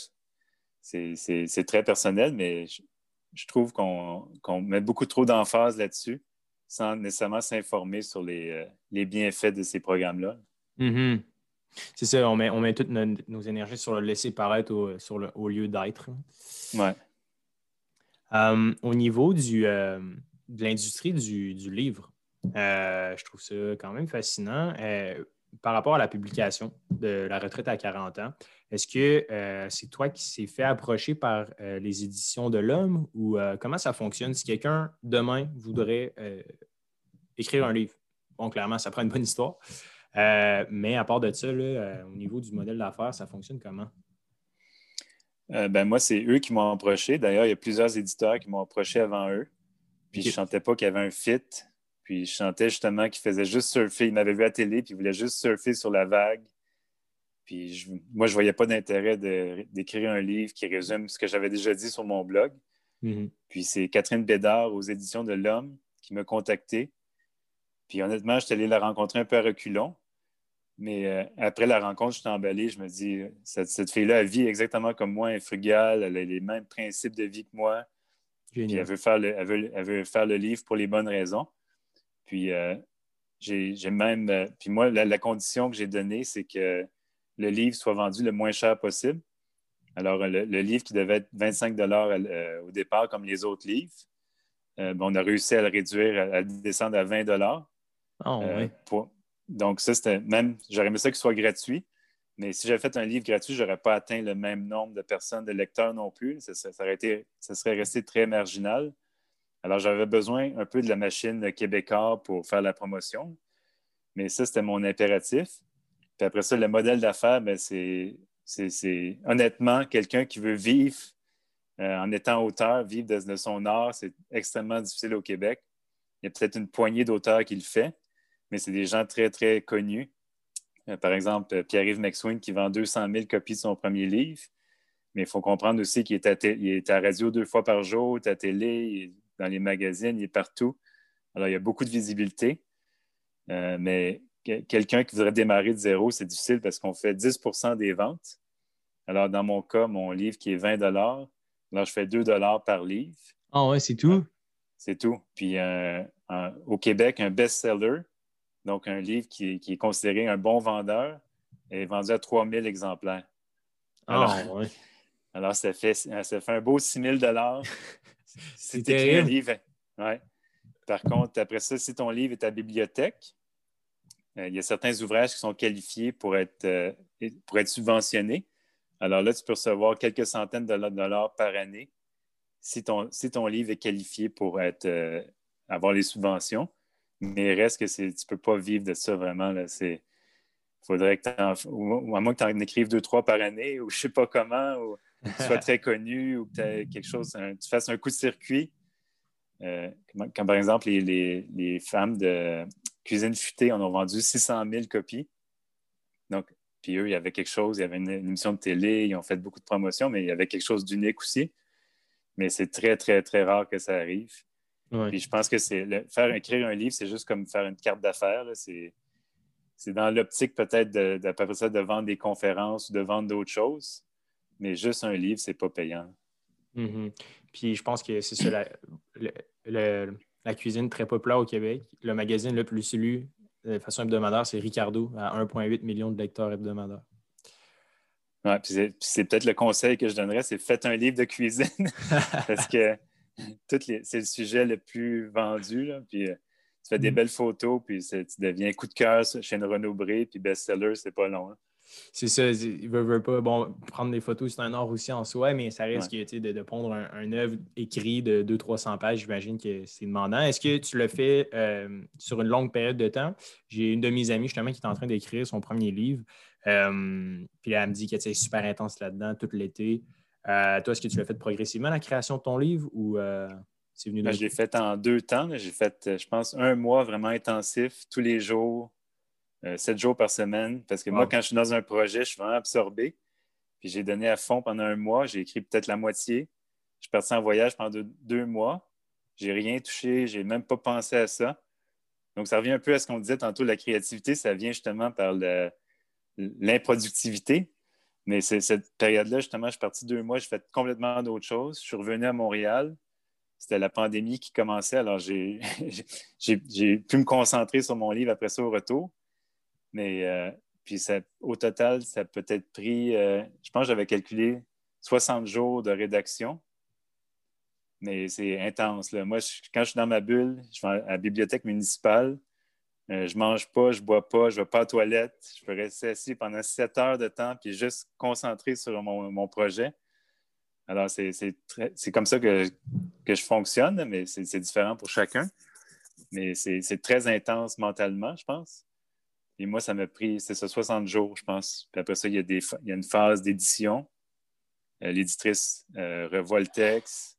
c'est très personnel, mais je, trouve qu'on met beaucoup trop d'emphase là-dessus sans nécessairement s'informer sur les, euh, les, bienfaits de ces programmes-là. Mm-hmm. C'est ça, on met, on met toutes nos, énergies sur le laisser paraître au, sur le, au lieu d'être. Ouais. Euh, au niveau du, euh, de l'industrie du, du, livre, je trouve ça quand même fascinant. par rapport à la publication de La retraite à 40 ans, est-ce que c'est toi qui s'est fait approcher par les éditions de l'homme ou comment ça fonctionne? Si quelqu'un demain voudrait écrire un livre? Bon, clairement, ça prend une bonne histoire. mais à part de ça, au niveau du modèle d'affaires, ça fonctionne comment? ben moi, c'est eux qui m'ont approché. D'ailleurs, il y a plusieurs éditeurs qui m'ont approché avant eux. Puis je ne sentais pas qu'il y avait un fit. Puis je sentais justement qu'ils faisaient juste surfer. Ils m'avaient vu à la télé, puis ils voulaient juste surfer sur la vague puis moi, je ne voyais pas d'intérêt d'écrire un livre qui résume ce que j'avais déjà dit sur mon blog. Mm-hmm. Puis c'est Catherine Bédard aux éditions de L'Homme qui m'a contacté. Puis honnêtement, je suis allé la rencontrer un peu à reculons. Mais euh, après la rencontre, je suis emballé. Je me dis, cette, fille-là, elle vit exactement comme moi, elle est frugale, elle a les mêmes principes de vie que moi. Puis elle veut, faire le, elle, veut, faire le livre pour les bonnes raisons. Puis euh, j'ai même. Euh, puis moi, la condition que j'ai donnée, c'est que le livre soit vendu le moins cher possible. Alors, le, livre qui devait être 25 euh, au départ, comme les autres livres, euh, on a réussi à le réduire, à, le descendre à 20 oh, oui. Donc, ça, c'était même, j'aurais aimé ça qu'il soit gratuit. Mais si j'avais fait un livre gratuit, je n'aurais pas atteint le même nombre de personnes, de lecteurs non plus. Ça, ça serait resté très marginal. Alors, j'avais besoin un peu de la machine québécoise pour faire la promotion. Mais ça, c'était mon impératif. Puis après ça, le modèle d'affaires, ben, c'est, honnêtement quelqu'un qui veut vivre euh, en étant auteur, vivre de, son art, c'est extrêmement difficile au Québec. Il y a peut-être une poignée d'auteurs qui le fait, mais c'est des gens très, très connus. Euh, par exemple, Pierre-Yves McSween qui vend 200 000 copies de son premier livre. Mais il faut comprendre aussi qu'il est, à à radio deux fois par jour, à télé, il est dans les magazines, il est partout. Alors, il y a beaucoup de visibilité. Euh, mais quelqu'un qui voudrait démarrer de zéro, c'est difficile parce qu'on fait 10% des ventes. Alors, dans mon cas, mon livre qui est 20 alors je fais 2 par livre. Ah ouais, c'est tout? C'est tout. Puis euh, au Québec, un best-seller, donc un livre qui, est considéré un bon vendeur, est vendu à 3000 exemplaires. Ah alors, alors ça, fait, ça fait un beau 6000 C'est un livre. Ouais. Par contre, après ça, si ton livre est à bibliothèque, il y a certains ouvrages qui sont qualifiés pour être, euh, pour être subventionnés. Alors là, tu peux recevoir quelques centaines de dollars par année si ton, si ton livre est qualifié pour être, euh, avoir les subventions. Mais reste que tu ne peux pas vivre de ça vraiment. Il faudrait que tu à moins que tu en écrives deux, trois par année, ou je ne sais pas comment, ou que tu sois très connu, ou que quelque chose, tu fasses un coup de circuit. comme, par exemple les, les femmes de Cuisine futée, on a vendu 600 000 copies. Donc, puis eux, il y avait quelque chose, il y avait une, émission de télé, ils ont fait beaucoup de promotions, mais il y avait quelque chose d'unique aussi. Mais c'est très, très, très rare que ça arrive. Puis je pense que c'est faire écrire un livre, c'est juste comme faire une carte d'affaires. C'est, dans l'optique peut-être de, de, ça de vendre des conférences ou de vendre d'autres choses. Mais juste un livre, c'est pas payant. Mm-hmm. Puis je pense que c'est ça le, la cuisine très populaire au Québec. Le magazine le plus lu de façon hebdomadaire, c'est Ricardo, à 1,8 million de lecteurs hebdomadaires. Oui, puis c'est peut-être le conseil que je donnerais, c'est faites un livre de cuisine parce que c'est le sujet le plus vendu. puis euh, tu fais des mm. belles photos, puis tu deviens coup de cœur chez une Renaud Bré, puis best-seller, c'est pas long. Hein. C'est ça, il veut, veut, pas. Bon, prendre des photos, c'est un art aussi en soi, mais ça risque de, de pondre un, œuvre écrit de 200-300 pages. J'imagine que c'est demandant. Est-ce que tu le fais euh, sur une longue période de temps? J'ai une de mes amies justement qui est en train d'écrire son premier livre. Euh, puis elle me dit que c'est super intense là-dedans tout l'été. toi, est-ce que tu l'as fait progressivement, la création de ton livre, ou c'est venu ben, Je l'ai fait en deux temps. J'ai fait, je pense, un mois vraiment intensif, tous les jours, sept jours par semaine. Parce que moi, quand je suis dans un projet, je suis vraiment absorbé. Puis j'ai donné à fond pendant un mois. J'ai écrit peut-être la moitié. Je suis parti en voyage pendant deux, mois. J'ai rien touché. J'ai même pas pensé à ça. Donc, ça revient un peu à ce qu'on disait tantôt. La créativité, ça vient justement par l'improductivité. Mais c'est cette période-là, justement, je suis parti deux mois, j'ai fait complètement d'autres choses. Je suis revenu à Montréal. C'était la pandémie qui commençait, alors j'ai pu me concentrer sur mon livre après ça au retour. Mais euh, puis au total, ça a peut-être pris, euh, je pense que j'avais calculé 60 jours de rédaction. Mais c'est intense. Moi, quand je suis dans ma bulle, je vais à la bibliothèque municipale, euh, je mange pas, je bois pas, je vais pas aux toilettes. Je peux rester assis pendant 7 heures de temps puis juste concentré sur mon, projet. Alors, c'est comme ça que, que, je fonctionne, mais c'est différent pour chacun. Mais c'est très intense mentalement, je pense. Et moi, ça m'a pris, c'est ça, 60 jours, je pense. Puis après ça, il y a, des, il y a une phase d'édition. Euh, l'éditrice euh, revoit le texte.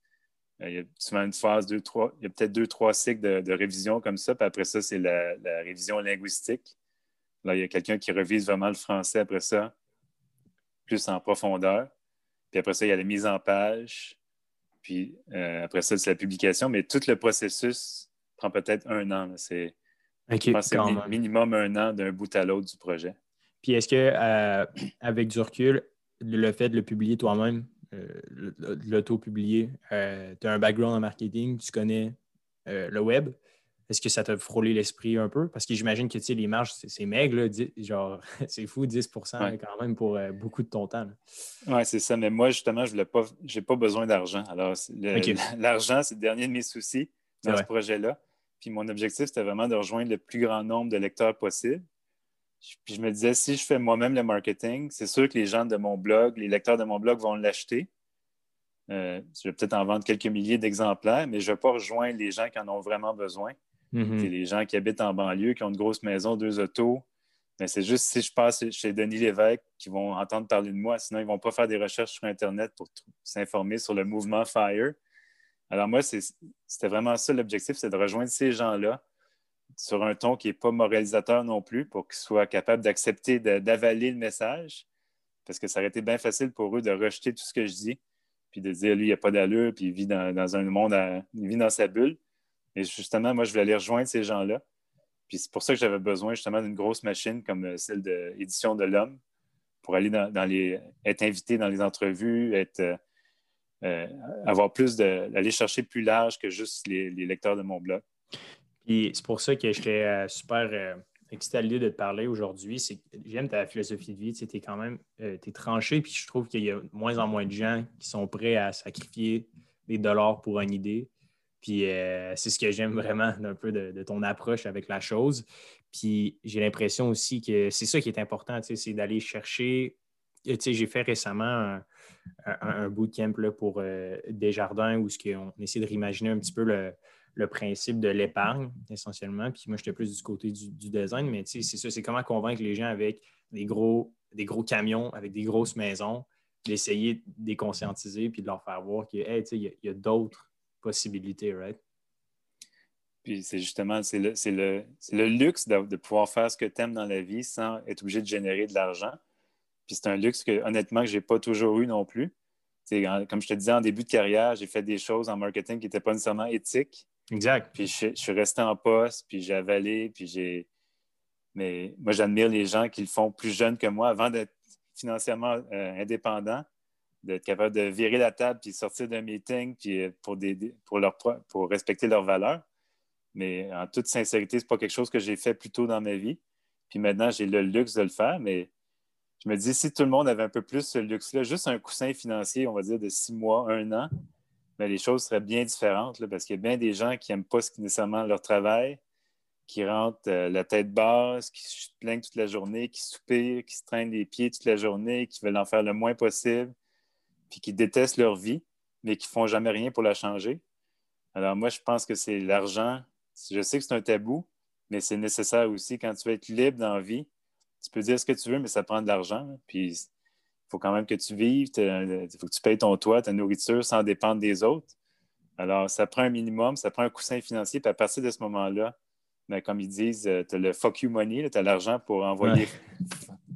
Euh, il y a souvent une phase, deux, trois, il y a peut-être deux, trois cycles de, révision comme ça. Puis après ça, c'est la, révision linguistique. Là, il y a quelqu'un qui revise vraiment le français après ça, plus en profondeur. Puis après ça, il y a la mise en page. Puis après ça, c'est la publication. Mais tout le processus prend peut-être un an. C'est je pense que c'est minimum un an d'un bout à l'autre du projet. Puis est-ce que euh, avec du recul, le fait de le publier toi-même, euh, l'auto-publier, euh, tu as un background en marketing, tu connais le web, est-ce que ça t'a frôlé l'esprit un peu? Parce que j'imagine que les marges, c'est maigre, genre, c'est fou, 10% quand même pour beaucoup de ton temps. Oui, c'est ça. Mais moi, justement, je n'ai pas, pas besoin d'argent. Alors, l'argent, c'est le dernier de mes soucis dans ce projet-là. Puis mon objectif, c'était vraiment de rejoindre le plus grand nombre de lecteurs possible. Puis je me disais, si je fais moi-même le marketing, c'est sûr que les gens de mon blog, les lecteurs de mon blog vont l'acheter. Euh, je vais peut-être en vendre quelques milliers d'exemplaires, mais je ne vais pas rejoindre les gens qui en ont vraiment besoin. Mm-hmm. C'est les gens qui habitent en banlieue, qui ont une grosse maison, deux autos. Mais c'est juste si je passe chez Denis Lévesque qui vont entendre parler de moi, sinon ils ne vont pas faire des recherches sur Internet pour s'informer sur le mouvement FIRE. Alors moi, c'était vraiment ça l'objectif, c'est de rejoindre ces gens-là sur un ton qui n'est pas moralisateur non plus pour qu'ils soient capables d'accepter, d'avaler le message. Parce que ça aurait été bien facile pour eux de rejeter tout ce que je dis, puis de dire, lui, il n'y a pas d'allure, puis il vit dans, un monde, il vit dans sa bulle. Et justement, moi, je voulais aller rejoindre ces gens-là. Puis c'est pour ça que j'avais besoin justement d'une grosse machine comme celle de l'édition de l'homme pour aller dans, les, être invité dans les entrevues, être euh, euh, avoir plus de, aller chercher plus large que juste les, lecteurs de mon blog. Puis c'est pour ça que je serais euh, super euh, excité à l'idée de te parler aujourd'hui. J'aime ta philosophie de vie. Tu es quand même es tranché, puis je trouve qu'il y a de moins en moins de gens qui sont prêts à sacrifier des dollars pour une idée. Puis c'est ce que j'aime vraiment d'un peu de, ton approche avec la chose. Puis j'ai l'impression aussi que c'est ça qui est important, c'est d'aller chercher. J'ai fait récemment un, bootcamp là, pour euh, des jardins où on essaie de réimaginer un petit peu le, principe de l'épargne, essentiellement. Puis moi, j'étais plus du côté du, design, mais c'est ça, c'est comment convaincre les gens avec des gros, des gros camions, avec des grosses maisons, d'essayer de les conscientiser puis de leur faire voir qu'il y a, d'autres possibilités, right? Puis c'est justement, c'est le, le, luxe de, de, pouvoir faire ce que tu aimes dans la vie sans être obligé de générer de l'argent. Puis c'est un luxe que, honnêtement, que je n'ai pas toujours eu non plus. comme je te disais, en début de carrière, j'ai fait des choses en marketing qui n'étaient pas nécessairement éthiques. Exact. Puis je, suis resté en poste, puis j'ai avalé, puis j'ai. Mais moi, j'admire les gens qui le font plus jeunes que moi avant d'être financièrement euh, indépendant, d'être capable de virer la table puis sortir d'un meeting puis euh, pour, des, pour, leur, pour respecter leurs valeurs. Mais en toute sincérité, ce n'est pas quelque chose que j'ai fait plus tôt dans ma vie. Puis maintenant, j'ai le luxe de le faire, mais je me dis, si tout le monde avait un peu plus ce luxe-là, juste un coussin financier, on va dire, de six mois, un an, bien, les choses seraient bien différentes parce qu'il y a bien des gens qui n'aiment pas nécessairement leur travail, qui rentrent euh, la tête basse, qui se plaignent toute la journée, qui soupirent, qui se traînent les pieds toute la journée, qui veulent en faire le moins possible, puis qui détestent leur vie, mais qui ne font jamais rien pour la changer. Alors moi, je pense que c'est l'argent. Je sais que c'est un tabou, mais c'est nécessaire aussi quand tu veux être libre dans la vie tu peux dire ce que tu veux, mais ça prend de l'argent. Puis faut quand même que tu vives, il faut que tu payes ton toit, ta nourriture sans dépendre des autres. Alors, ça prend un minimum, ça prend un coussin financier, puis à partir de ce moment-là, ben, comme ils disent, euh, tu as le fuck you money, tu as l'argent pour envoyer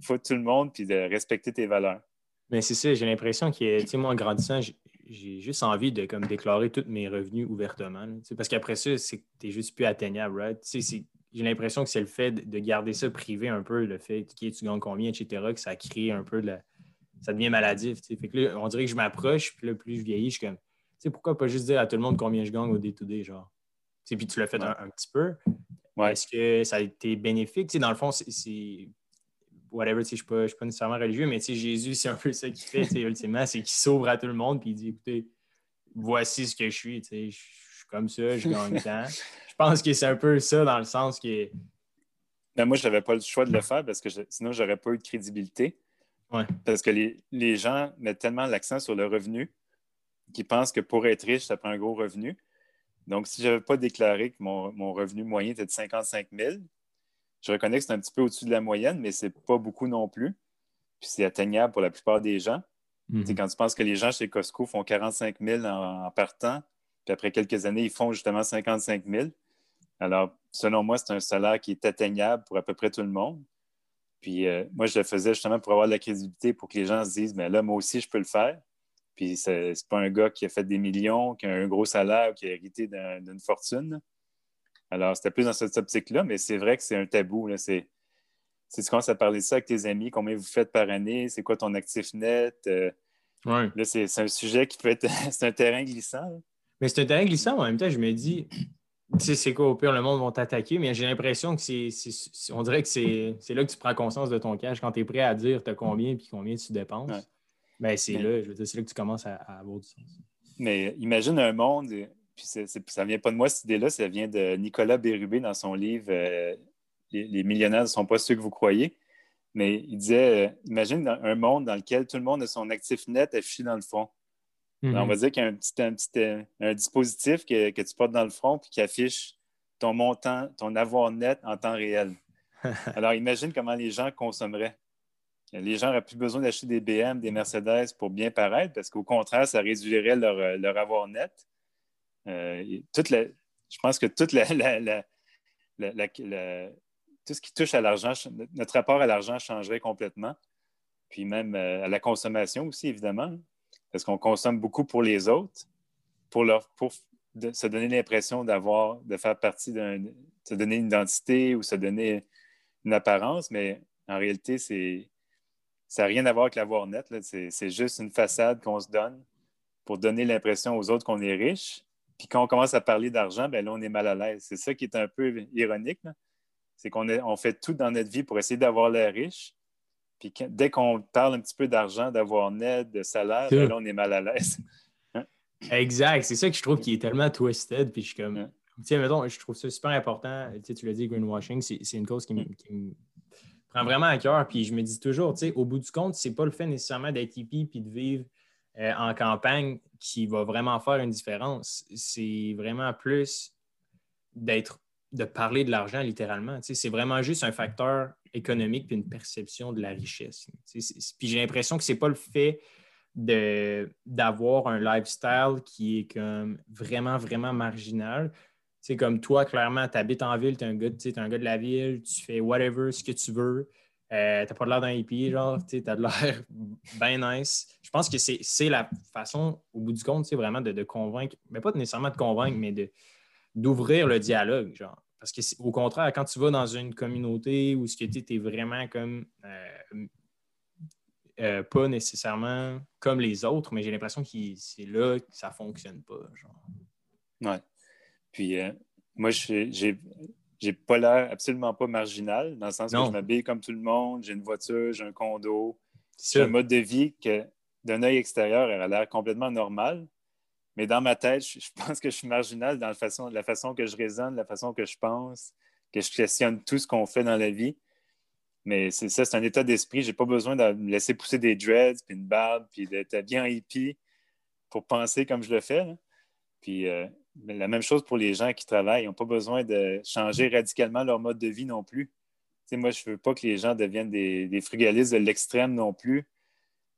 ouais. tout le monde, puis de respecter tes valeurs. Mais c'est ça, j'ai l'impression que, moi, en grandissant, j'ai juste envie de comme, déclarer tous mes revenus ouvertement. parce qu'après ça, tu n'es juste plus atteignable, right? J'ai l'impression que c'est le fait de garder ça privé un peu, le fait que tu gagnes combien, etc., que ça crée un peu de Ça devient maladif. Fait que là, on dirait que je m'approche, puis là, plus je vieillis, je suis comme. Tu sais, pourquoi pas juste dire à tout le monde combien je gagne au day-to-day, genre? puis tu l'as fait un, petit peu. Est-ce que ça a été bénéfique? dans le fond, c'est whatever, je ne suis, pas nécessairement religieux, mais Jésus, c'est un peu ça qu'il fait, ultimement, c'est qu'il s'ouvre à tout le monde puis il dit écoutez, voici ce que je suis, je suis comme ça, je gagne temps. je pense que c'est un peu ça dans le sens que. Ben, moi, je n'avais pas le choix de le faire parce que sinon, je n'aurais pas eu de crédibilité. Parce que les, les gens mettent tellement l'accent sur le revenu qu'ils pensent que pour être riche, ça prend un gros revenu. Donc, si je n'avais pas déclaré que mon, mon, revenu moyen était de 55 000, je reconnais que c'est un petit peu au-dessus de la moyenne, mais ce n'est pas beaucoup non plus. Puis c'est atteignable pour la plupart des gens. Mhm. Quand tu penses que les gens chez Costco font 45 000 en, partant, puis après quelques années, ils font justement 55 000. Alors, selon moi, c'est un salaire qui est atteignable pour à peu près tout le monde. Puis euh, moi, je le faisais justement pour avoir de la crédibilité, pour que les gens se disent, mais là, moi aussi, je peux le faire. Puis c'est pas un gars qui a fait des millions, qui a un gros salaire, qui a hérité d'une fortune. Alors, c'était plus dans cette optique-là, mais c'est vrai que c'est un tabou. C'est, tu commences à parler de ça avec tes amis, combien vous faites par année, c'est quoi ton actif net. Euh, là, c'est, un sujet qui peut être. c'est un terrain glissant. Mais c'est un terrain glissant, en même temps, je me dis, tu sais, c'est quoi, au pire, le monde va t'attaquer, mais j'ai l'impression que c'est, On dirait que c'est, là que tu prends conscience de ton cash quand tu es prêt à dire tu as combien puis combien tu dépenses. Ben, c'est là, je veux dire, c'est là que tu commences à, à avoir du sens. Mais imagine un monde puis ça ne vient pas de moi, cette idée-là, ça vient de Nicolas Bérubé dans son livre euh, les, millionnaires ne sont pas ceux que vous croyez. Mais il disait euh, imagine un monde dans lequel tout le monde a son actif net affiché dans le front. On va mhm. dire qu'il y a un petit, euh, un, dispositif que, tu portes dans le front puis qui affiche ton montant, ton avoir net en temps réel. Alors imagine comment les gens consommeraient. Les gens n'auraient plus besoin d'acheter des BM, des Mercedes pour bien paraître parce qu'au contraire, ça réduirait leur, leur avoir net. Euh, je pense que toute la, tout ce qui touche à l'argent, notre rapport à l'argent changerait complètement. Puis même euh, à la consommation aussi, évidemment, parce qu'on consomme beaucoup pour les autres, pour, leur, pour se donner l'impression d'avoir, de faire partie d'un, se donner une identité ou se donner une apparence, mais en réalité, c'est, ça n'a rien à voir avec l'avoir net. C'est, juste une façade qu'on se donne pour donner l'impression aux autres qu'on est riche. Puis quand on commence à parler d'argent, ben là, on est mal à l'aise. C'est ça qui est un peu ironique. C'est qu'on on fait tout dans notre vie pour essayer d'avoir l'air riche. Puis dès qu'on parle un petit peu d'argent, d'avoir net, de salaire, ben là, on est mal à l'aise. Hein? Exact. C'est ça que je trouve qui est tellement twisted. Puis je suis comme. Tiens, mettons, je trouve ça super important. Tu, sais, tu l'as dit, greenwashing, c'est une cause qui me, prend vraiment à cœur. Puis je me dis toujours, tu sais, au bout du compte, c'est pas le fait nécessairement d'être hippie puis de vivre euh, en campagne qui va vraiment faire une différence. C'est vraiment plus d'être de parler de l'argent littéralement. c'est vraiment juste un facteur économique puis une perception de la richesse. puis j'ai l'impression que ce n'est pas le fait d'avoir un lifestyle qui est comme vraiment, vraiment marginal. C'est comme toi, clairement, tu habites en ville, tu es, un gars, es un gars de la ville, tu fais whatever, ce que tu veux. Euh, t'as pas l'air d'un hippie, genre, tu as de l'air bien nice. Je pense que c'est la façon, au bout du compte, c'est vraiment de, convaincre, mais pas nécessairement de convaincre, mais d'ouvrir le dialogue, genre. Parce que au contraire, quand tu vas dans une communauté où ce que tu es vraiment comme euh, euh, pas nécessairement comme les autres, mais j'ai l'impression que c'est là que ça fonctionne pas. Genre. Ouais. Puis moi, j'ai j'ai pas l'air absolument pas marginal, dans le sens que je m'habille comme tout le monde, j'ai une voiture, j'ai un condo. C'est un mode de vie que d'un œil extérieur, elle a l'air complètement normal. Mais dans ma tête, je, pense que je suis marginal dans la façon, que je raisonne, la façon que je pense, que je questionne tout ce qu'on fait dans la vie. Mais ça, c'est un état d'esprit. J'ai pas besoin de me laisser pousser des dreads, puis une barbe, puis d'être bien hippie pour penser comme je le fais. Puis euh, la même chose pour les gens qui travaillent. Ils n'ont pas besoin de changer radicalement leur mode de vie non plus. moi, je ne veux pas que les gens deviennent des, frugalistes de l'extrême non plus.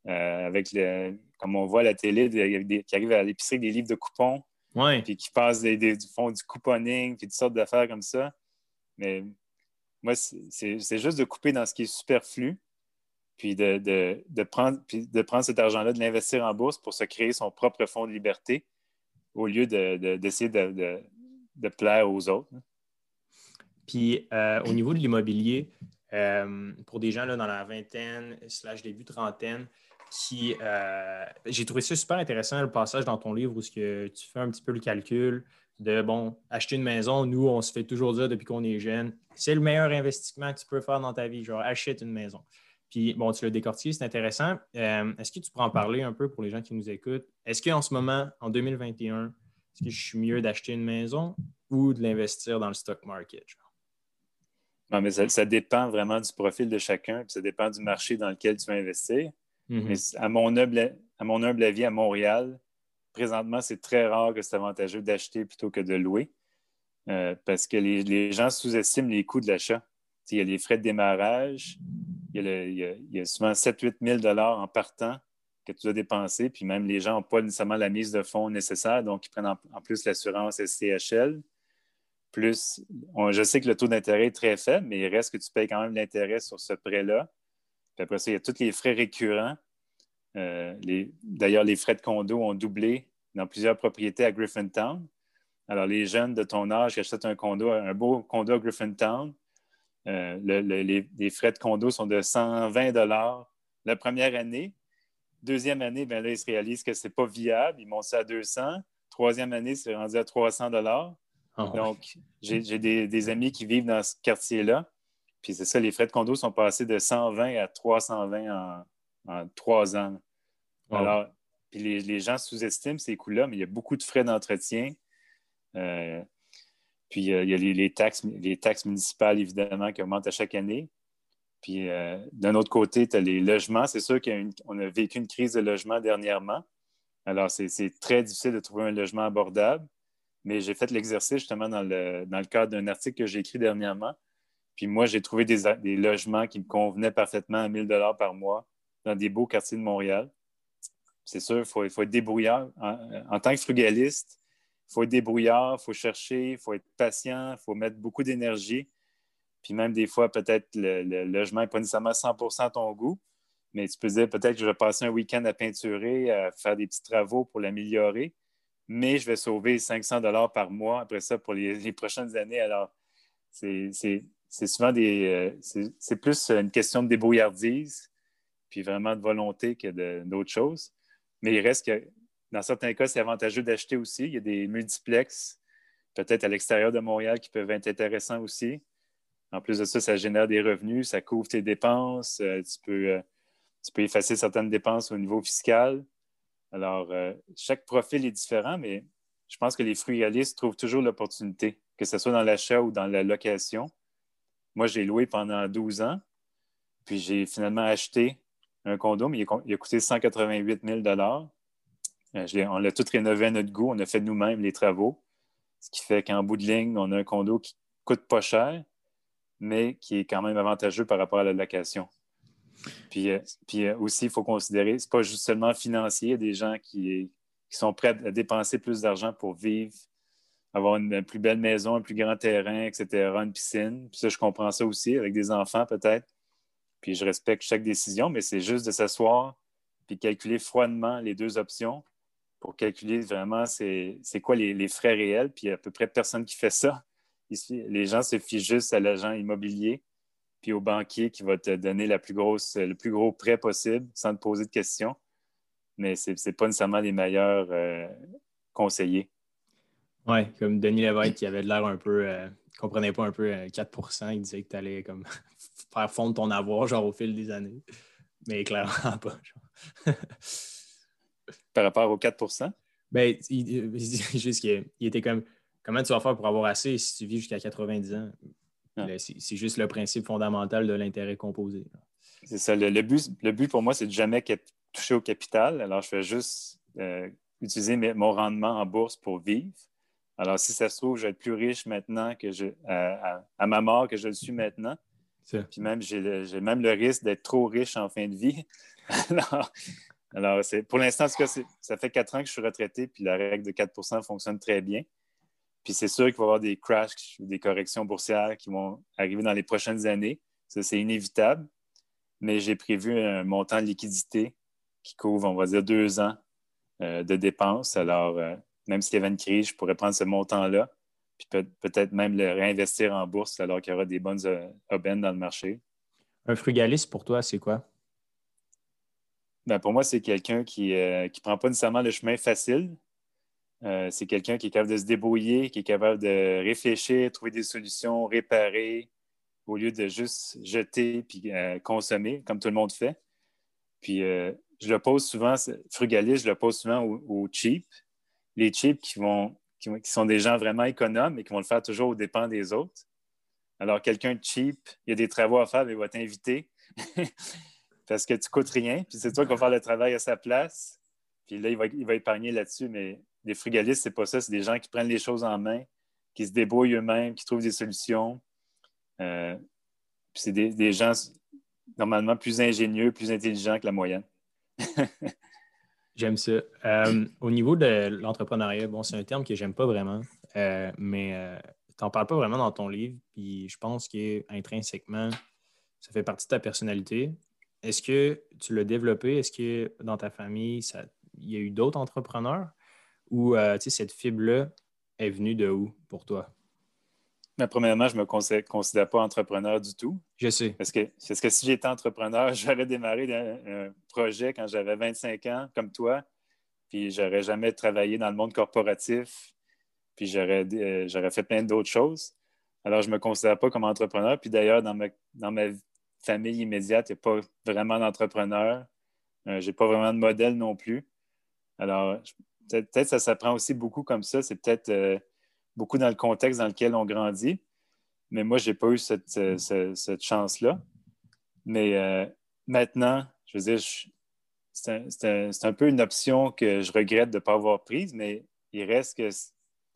avec, le, comme on voit à la télé, qui arrivent à l'épicerie des livres de coupons, puis qui passent des, du fond du couponing, puis toutes sortes d'affaires comme ça. Mais moi, c'est juste de couper dans ce qui est superflu, puis de, prendre, de prendre cet argent-là, de l'investir en bourse pour se créer son propre fonds de liberté au lieu d'essayer de, de, plaire aux autres. Puis euh, au niveau de l'immobilier, euh, pour des gens là, dans la vingtaine, slash début trentaine, euh, j'ai trouvé ça super intéressant le passage dans ton livre où que tu fais un petit peu le calcul de bon, acheter une maison, nous, on se fait toujours dire depuis qu'on est jeune, c'est le meilleur investissement que tu peux faire dans ta vie, genre achète une maison. Puis bon, tu l'as décortiqué, c'est intéressant. Euh, est-ce que tu pourrais en parler un peu pour les gens qui nous écoutent? Est-ce qu'en ce moment, en 2021, est-ce que je suis mieux d'acheter une maison ou de l'investir dans le stock market? Non, mais ça, dépend vraiment du profil de chacun, ça dépend du marché dans lequel tu vas investir. Mhm. Mais à mon, humble, à mon humble avis, à Montréal, présentement, c'est très rare que c'est avantageux d'acheter plutôt que de louer euh, parce que les, gens sous-estiment les coûts de l'achat. Il y a les frais de démarrage, il y a, souvent 7-8 000 en partant que tu dois dépenser, puis même les gens n'ont pas nécessairement la mise de fonds nécessaire, donc ils prennent en, plus l'assurance SCHL. Plus, je sais que le taux d'intérêt est très faible, mais il reste que tu payes quand même l'intérêt sur ce prêt-là. Puis après ça, il y a tous les frais récurrents. Euh, d'ailleurs, les frais de condo ont doublé dans plusieurs propriétés à Griffintown. Alors, les jeunes de ton âge qui achètent un condo, un beau condo à Griffintown, euh, les, frais de condo sont de 120 la première année. Deuxième année, ben là, ils se réalisent que ce n'est pas viable. Ils montent ça à 200. Troisième année, c'est rendu à 300 ah Donc, j'ai des, amis qui vivent dans ce quartier-là. Puis c'est ça, les frais de condo sont passés de 120 à 320 en, trois ans. Alors, puis les, gens sous-estiment ces coûts-là, mais il y a beaucoup de frais d'entretien. Euh, puis euh, il y a les, taxes, les taxes municipales, évidemment, qui augmentent à chaque année. Puis euh, d'un autre côté, tu as les logements. C'est sûr qu'on a, vécu une crise de logement dernièrement. Alors, c'est très difficile de trouver un logement abordable. Mais j'ai fait l'exercice justement dans le, cadre d'un article que j'ai écrit dernièrement. Puis moi, j'ai trouvé des, logements qui me convenaient parfaitement à 1000 par mois dans des beaux quartiers de Montréal. C'est sûr, il faut, être débrouillard. en, tant que frugaliste, il faut être débrouillard, il faut chercher, il faut être patient, il faut mettre beaucoup d'énergie. Puis même des fois, peut-être le, logement n'est pas nécessairement 100 à ton goût, mais tu peux dire peut-être que je vais passer un week-end à peinturer, à faire des petits travaux pour l'améliorer, mais je vais sauver 500 dollars par mois après ça pour les, prochaines années. Alors, c'est souvent des. Euh, c'est plus une question de débrouillardise, puis vraiment de volonté que d'autres choses. Mais il reste que dans certains cas, c'est avantageux d'acheter aussi. Il y a des multiplex, peut-être à l'extérieur de Montréal, qui peuvent être intéressants aussi. En plus de ça, ça génère des revenus, ça couvre tes dépenses. Euh, tu, peux, euh, tu peux effacer certaines dépenses au niveau fiscal. Alors, euh, chaque profil est différent, mais je pense que les frugalistes trouvent toujours l'opportunité, que ce soit dans l'achat ou dans la location. Moi, j'ai loué pendant 12 ans, puis j'ai finalement acheté un condo, mais il a coûté 188 000 euh, on l'a tout rénové à notre goût. On a fait nous-mêmes les travaux. Ce qui fait qu'en bout de ligne, on a un condo qui ne coûte pas cher, mais qui est quand même avantageux par rapport à la location. Puis, euh, euh, aussi, il faut considérer, ce n'est pas juste seulement financier, il y a des gens qui, sont prêts à dépenser plus d'argent pour vivre, avoir une, plus belle maison, un plus grand terrain, etc., une piscine. Puis ça, je comprends ça aussi, avec des enfants peut-être. Puis je respecte chaque décision, mais c'est juste de s'asseoir puis calculer froidement les deux options pour calculer vraiment c'est quoi les, frais réels. Puis à peu près personne qui fait ça. Ici, les gens se fient juste à l'agent immobilier puis au banquier qui va te donner plus le plus gros prêt possible sans te poser de questions. Mais ce n'est pas nécessairement les meilleurs euh, conseillers. Oui, comme Denis Lévesque qui avait l'air un peu, euh, comprenait pas un peu 4% euh, il disait que tu allais comme faire fondre ton avoir genre au fil des années. Mais clairement pas. par rapport aux 4 ben, il, juste qu'il était comme comment tu vas faire pour avoir assez si tu vis jusqu'à 90 ans? Ah. C'est juste le principe fondamental de l'intérêt composé. C'est ça. Le, but, le but pour moi, c'est de jamais toucher au capital. Alors, je fais juste euh, utiliser mon rendement en bourse pour vivre. Alors, si ça se trouve, je vais être plus riche maintenant que je, à, ma mort que je le suis maintenant. Puis même, j'ai même le risque d'être trop riche en fin de vie. alors, pour l'instant, ça fait quatre ans que je suis retraité, puis la règle de 4% fonctionne très bien. Puis c'est sûr qu'il va y avoir des crashs ou des corrections boursières qui vont arriver dans les prochaines années. Ça, c'est inévitable. Mais j'ai prévu un montant de liquidité qui couvre, on va dire, deux ans euh, de dépenses. Alors, euh, même s'il y avait une crise, je pourrais prendre ce montant-là, puis peut-être même le réinvestir en bourse alors qu'il y aura des bonnes euh, aubaines dans le marché. Un frugaliste, pour toi, c'est quoi? Ben, pour moi, c'est quelqu'un qui ne prend pas nécessairement le chemin facile. c'est quelqu'un qui est capable de se débrouiller, qui est capable de réfléchir, trouver des solutions, réparer, au lieu de juste jeter puis consommer, comme tout le monde fait. Puis je le pose souvent, frugaliste, je le pose souvent aux, cheap. Les cheap qui, vont, qui, sont des gens vraiment économes et qui vont le faire toujours aux dépens des autres. Alors, quelqu'un de cheap, il y a des travaux à faire, mais il va t'inviter parce que tu coûtes rien, puis c'est toi qui vas faire le travail à sa place. Puis là, il va, il va épargner là-dessus, mais les frugalistes, c'est pas ça. C'est des gens qui prennent les choses en main, qui se débrouillent eux-mêmes, qui trouvent des solutions. Euh, c'est des, des, gens normalement plus ingénieux, plus intelligents que la moyenne. J'aime ça. Euh, au niveau de l'entrepreneuriat, bon, c'est un terme que j'aime pas vraiment, euh, mais euh, tu n'en parles pas vraiment dans ton livre, puis je pense qu'intrinsèquement, ça fait partie de ta personnalité. Est-ce que tu l'as développé? Est-ce que dans ta famille, il y a eu d'autres entrepreneurs? Ou cette fibre-là est venue de où pour toi? Mais premièrement, je ne me considère, pas entrepreneur du tout. Je sais. Parce que, parce que si j'étais entrepreneur, j'aurais démarré un, projet quand j'avais 25 ans, comme toi, puis j'aurais jamais travaillé dans le monde corporatif, puis j'aurais, euh, j'aurais fait plein d'autres choses. Alors, je ne me considère pas comme entrepreneur. Puis d'ailleurs, dans ma, dans ma famille immédiate, il n'y a pas vraiment d'entrepreneur. Euh, je n'ai pas vraiment de modèle non plus. Alors, peut-être, que ça s'apprend aussi beaucoup comme ça. C'est peut-être... Euh, beaucoup dans le contexte dans lequel on grandit. Mais moi, je n'ai pas eu cette, chance-là. Mais euh, maintenant, je veux dire, c'est un, peu une option que je regrette de ne pas avoir prise, mais il reste que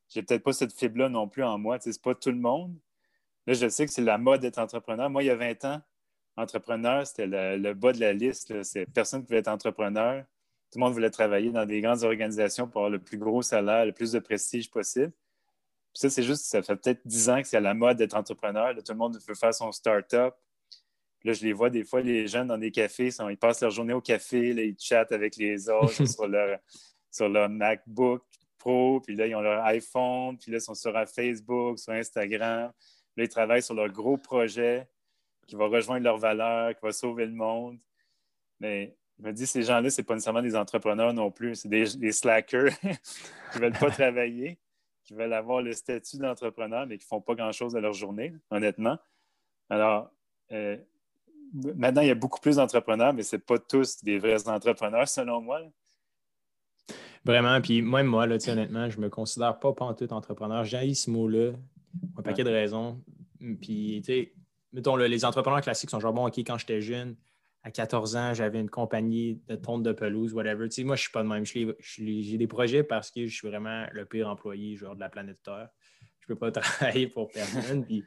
j'ai peut-être pas cette fibre-là non plus en moi. Ce n'est pas tout le monde. Là, je sais que c'est la mode d'être entrepreneur. Moi, il y a 20 ans, entrepreneur, c'était le, bas de la liste. C'est personne qui voulait être entrepreneur. Tout le monde voulait travailler dans des grandes organisations pour avoir le plus gros salaire, le plus de prestige possible ça, c'est juste, ça fait peut-être dix ans que c'est à la mode d'être entrepreneur. tout le monde veut faire son start-up. Là, je les vois des fois, les jeunes dans des cafés, ils passent leur journée au café, là, ils chattent avec les autres sur, leur, sur leur MacBook Pro, puis là, ils ont leur iPhone, puis là, ils sont sur Facebook, sur Instagram. Là, ils travaillent sur leur gros projet qui va rejoindre leurs valeurs, qui va sauver le monde. Mais je me dis, ces gens-là, ce n'est pas nécessairement des entrepreneurs non plus, c'est des, des slackers qui ne veulent pas travailler qui veulent avoir le statut d'entrepreneur, mais qui ne font pas grand-chose de leur journée, honnêtement. Alors, euh, maintenant, il y a beaucoup plus d'entrepreneurs, mais ce pas tous des vrais entrepreneurs, selon moi. Vraiment. Puis même moi, là, honnêtement, je ne me considère pas tout entrepreneur. J'ai ce mot-là, un paquet de raisons. Puis, tu sais, mettons, les entrepreneurs classiques sont genre, bon, OK, quand j'étais jeune, à 14 ans, j'avais une compagnie de tonte de pelouse, whatever. moi, je suis pas de même. J'ai des projets parce que je suis vraiment le pire employé genre, de la planète Terre. Je peux pas travailler pour personne. puis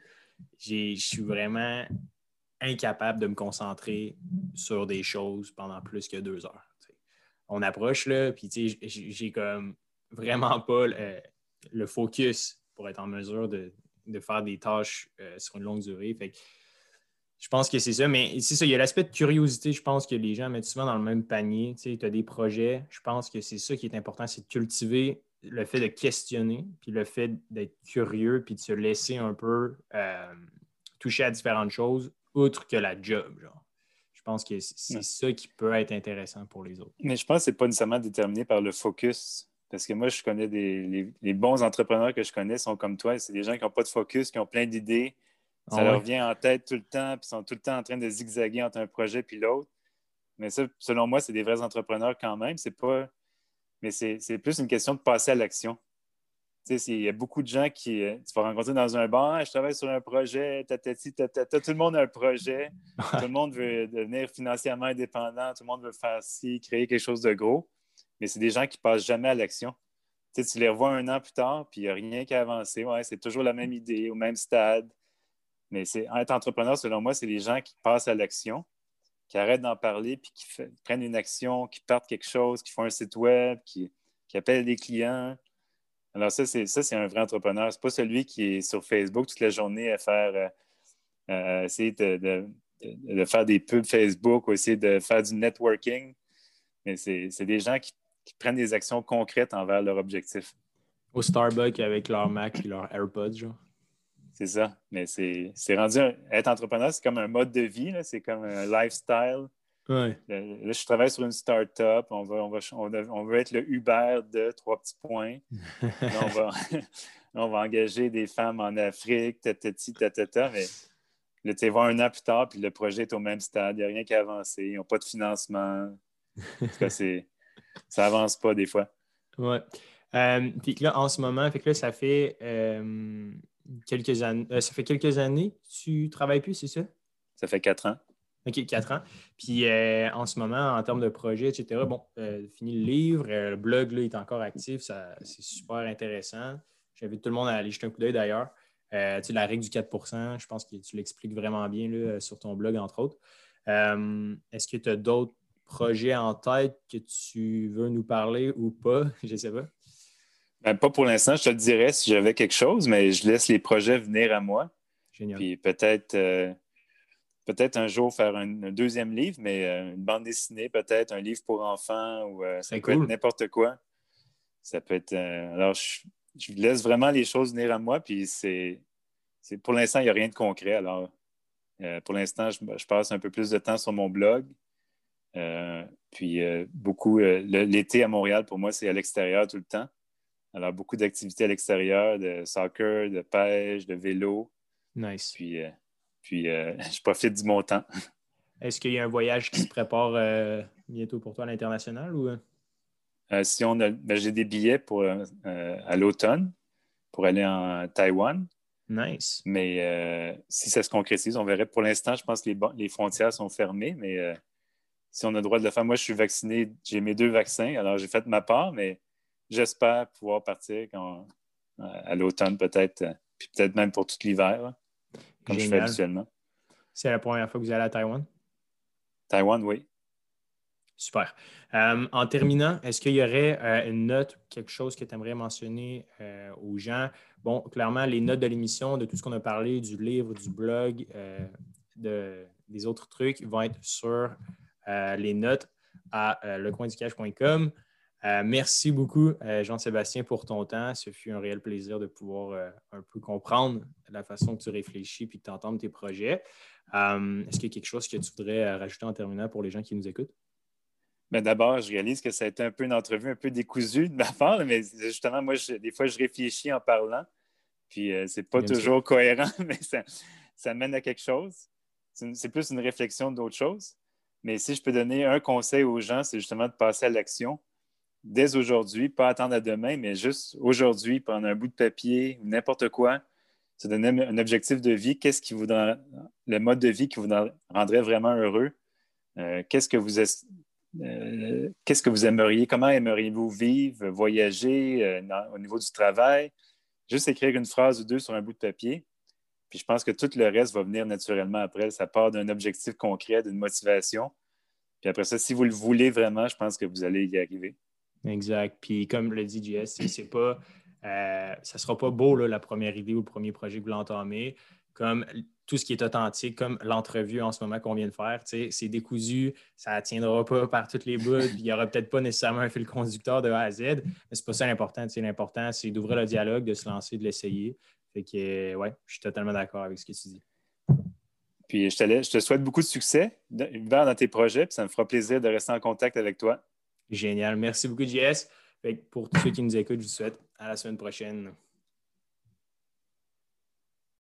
je suis vraiment incapable de me concentrer sur des choses pendant plus que deux heures. On approche là, puis j'ai comme vraiment pas le, focus pour être en mesure de, faire des tâches euh, sur une longue durée. Je pense que c'est ça, mais c'est ça, il y a l'aspect de curiosité, je pense que les gens mettent souvent dans le même panier. Tu as des projets, je pense que c'est ça qui est important, c'est de cultiver le fait de questionner, puis le fait d'être curieux, puis de se laisser un peu euh, toucher à différentes choses, outre que la job. Genre. Je pense que c'est ça qui peut être intéressant pour les autres. Mais je pense que ce n'est pas nécessairement déterminé par le focus. Parce que moi, je connais des les bons entrepreneurs que je connais sont comme toi. C'est des gens qui n'ont pas de focus, qui ont plein d'idées, ça ah leur vient en tête tout le temps, puis ils sont tout le temps en train de zigzaguer entre un projet et l'autre. Mais ça, selon moi, c'est des vrais entrepreneurs quand même. C'est pas. Mais c'est plus une question de passer à l'action. Tu sais, il y a beaucoup de gens qui. Euh, tu vas rencontrer dans un bar, je travaille sur un projet, tout le monde a un projet, tout le monde veut devenir financièrement indépendant, tout le monde veut faire ci, créer quelque chose de gros. Mais c'est des gens qui ne passent jamais à l'action. Tu, tu les revois un an plus tard, puis il n'y a rien qui a avancé. Ouais, c'est toujours la même idée, au même stade Mais c'est être entrepreneur, selon moi, c'est les gens qui passent à l'action, qui arrêtent d'en parler, puis qui prennent une action, qui partent quelque chose, qui font un site web, qui, appellent des clients. Alors, ça, c'est un vrai entrepreneur. C'est pas celui qui est sur Facebook toute la journée à faire euh, essayer de, faire des pubs Facebook ou essayer de faire du networking. Mais c'est des gens qui, prennent des actions concrètes envers leur objectif. Au Starbucks avec leur Mac et leur AirPods, genre. C'est ça. Mais c'est rendu. être entrepreneur, c'est comme un mode de vie, c'est comme un lifestyle. Ouais. Là, je travaille sur une start-up. On, va, on, va, on, veut être le Uber de trois petits points. on, va, on va engager des femmes en Afrique, tatati, tatata, mais là, tu vas un an plus tard, puis le projet est au même stade. Il n'y a rien qui a avancé. Ils n'ont pas de financement. ça avance pas des fois. Oui. Euh, puis là, en ce moment, fait que là, ça fait euh, quelques années. Euh, ça fait quelques années que tu travailles plus, c'est ça? Ça fait quatre ans. OK, quatre ans. Puis en ce moment, en termes de projet, etc., bon, fini le livre, le blog là, est encore actif, c'est super intéressant. J'invite tout le monde à aller jeter un coup d'œil d'ailleurs. Euh, la règle du 4 je pense que tu l'expliques vraiment bien là, sur ton blog, entre autres. Est-ce que tu as d'autres projets en tête que tu veux nous parler ou pas? Je ne sais pas. Ben, pas pour l'instant, je te le dirais si j'avais quelque chose, mais je laisse les projets venir à moi. Génial. Puis peut-être euh, peut-être un jour faire un, deuxième livre, mais euh, une bande dessinée, peut-être un livre pour enfants ou euh, ça peut être n'importe quoi. Ça peut être. alors, je, laisse vraiment les choses venir à moi, puis c'est. Pour l'instant, il n'y a rien de concret. Alors, pour l'instant, je, je, passe un peu plus de temps sur mon blog. puis beaucoup. L'été à Montréal, pour moi, c'est à l'extérieur tout le temps. Alors, beaucoup d'activités à l'extérieur, de soccer, de pêche, de vélo. Nice. Puis, euh, puis euh, je profite du temps. Est-ce qu'il y a un voyage qui se prépare euh, bientôt pour toi à l'international ou? si on a, ben, j'ai des billets pour, à l'automne pour aller en Taïwan. Nice. Mais si ça se concrétise, on verrait. Pour l'instant, je pense que les, les frontières sont fermées, mais si on a le droit de le faire, moi, je suis vacciné, j'ai mes deux vaccins, alors j'ai fait ma part, mais j'espère pouvoir partir quand, euh, à l'automne peut-être, euh, puis peut-être même pour tout l'hiver, comme je fais habituellement. C'est la première fois que vous allez à Taïwan? Taïwan, oui. Super. Euh, en terminant, est-ce qu'il y aurait une note, quelque chose que tu aimerais mentionner aux gens? Bon, clairement, les notes de l'émission, de tout ce qu'on a parlé, du livre, du blog, de, des autres trucs, vont être sur les notes à lecoinducash.com. Euh, merci beaucoup, euh, Jean-Sébastien, pour ton temps. Ce fut un réel plaisir de pouvoir euh, un peu comprendre la façon que tu réfléchis et t'entendre tes projets. Est-ce qu'il y a quelque chose que tu voudrais rajouter en terminant pour les gens qui nous écoutent? Ben, d'abord, je réalise que ça a été un peu une entrevue un peu décousue de ma part, mais justement, moi, des fois, je réfléchis en parlant, puis c'est pas toujours cohérent, mais ça, mène à quelque chose. C'est plus une réflexion d'autre chose. Mais si je peux donner un conseil aux gens, c'est justement de passer à l'action dès aujourd'hui, pas attendre à demain, mais juste aujourd'hui, prendre un bout de papier ou n'importe quoi, se donner un objectif de vie, qu'est-ce qui vous le mode de vie qui vous rendrait vraiment heureux, euh, qu'est-ce que vous euh, qu'est-ce que vous aimeriez, comment aimeriez-vous vivre, voyager euh, au niveau du travail, juste écrire une phrase ou deux sur un bout de papier. Puis je pense que tout le reste va venir naturellement après. Ça part d'un objectif concret, d'une motivation. Puis après ça, si vous le voulez vraiment, je pense que vous allez y arriver. Exact. Puis comme le dit JS, c'est pas, euh, ça sera pas beau la première idée ou le premier projet que vous l'entamez. Comme tout ce qui est authentique, comme l'entrevue en ce moment qu'on vient de faire, c'est décousu, ça ne tiendra pas par toutes les bouts, il n'y aura peut-être pas nécessairement un fil conducteur de A à Z, mais c'est pas ça l'important. L'important, c'est d'ouvrir le dialogue, de se lancer, de l'essayer. Fait que, ouais, je suis totalement d'accord avec ce que tu dis. Puis je te, je te souhaite beaucoup de succès dans tes projets, puis ça me fera plaisir de rester en contact avec toi. Génial. Merci beaucoup, JS. Pour tous ceux qui nous écoutent, je vous souhaite à la semaine prochaine.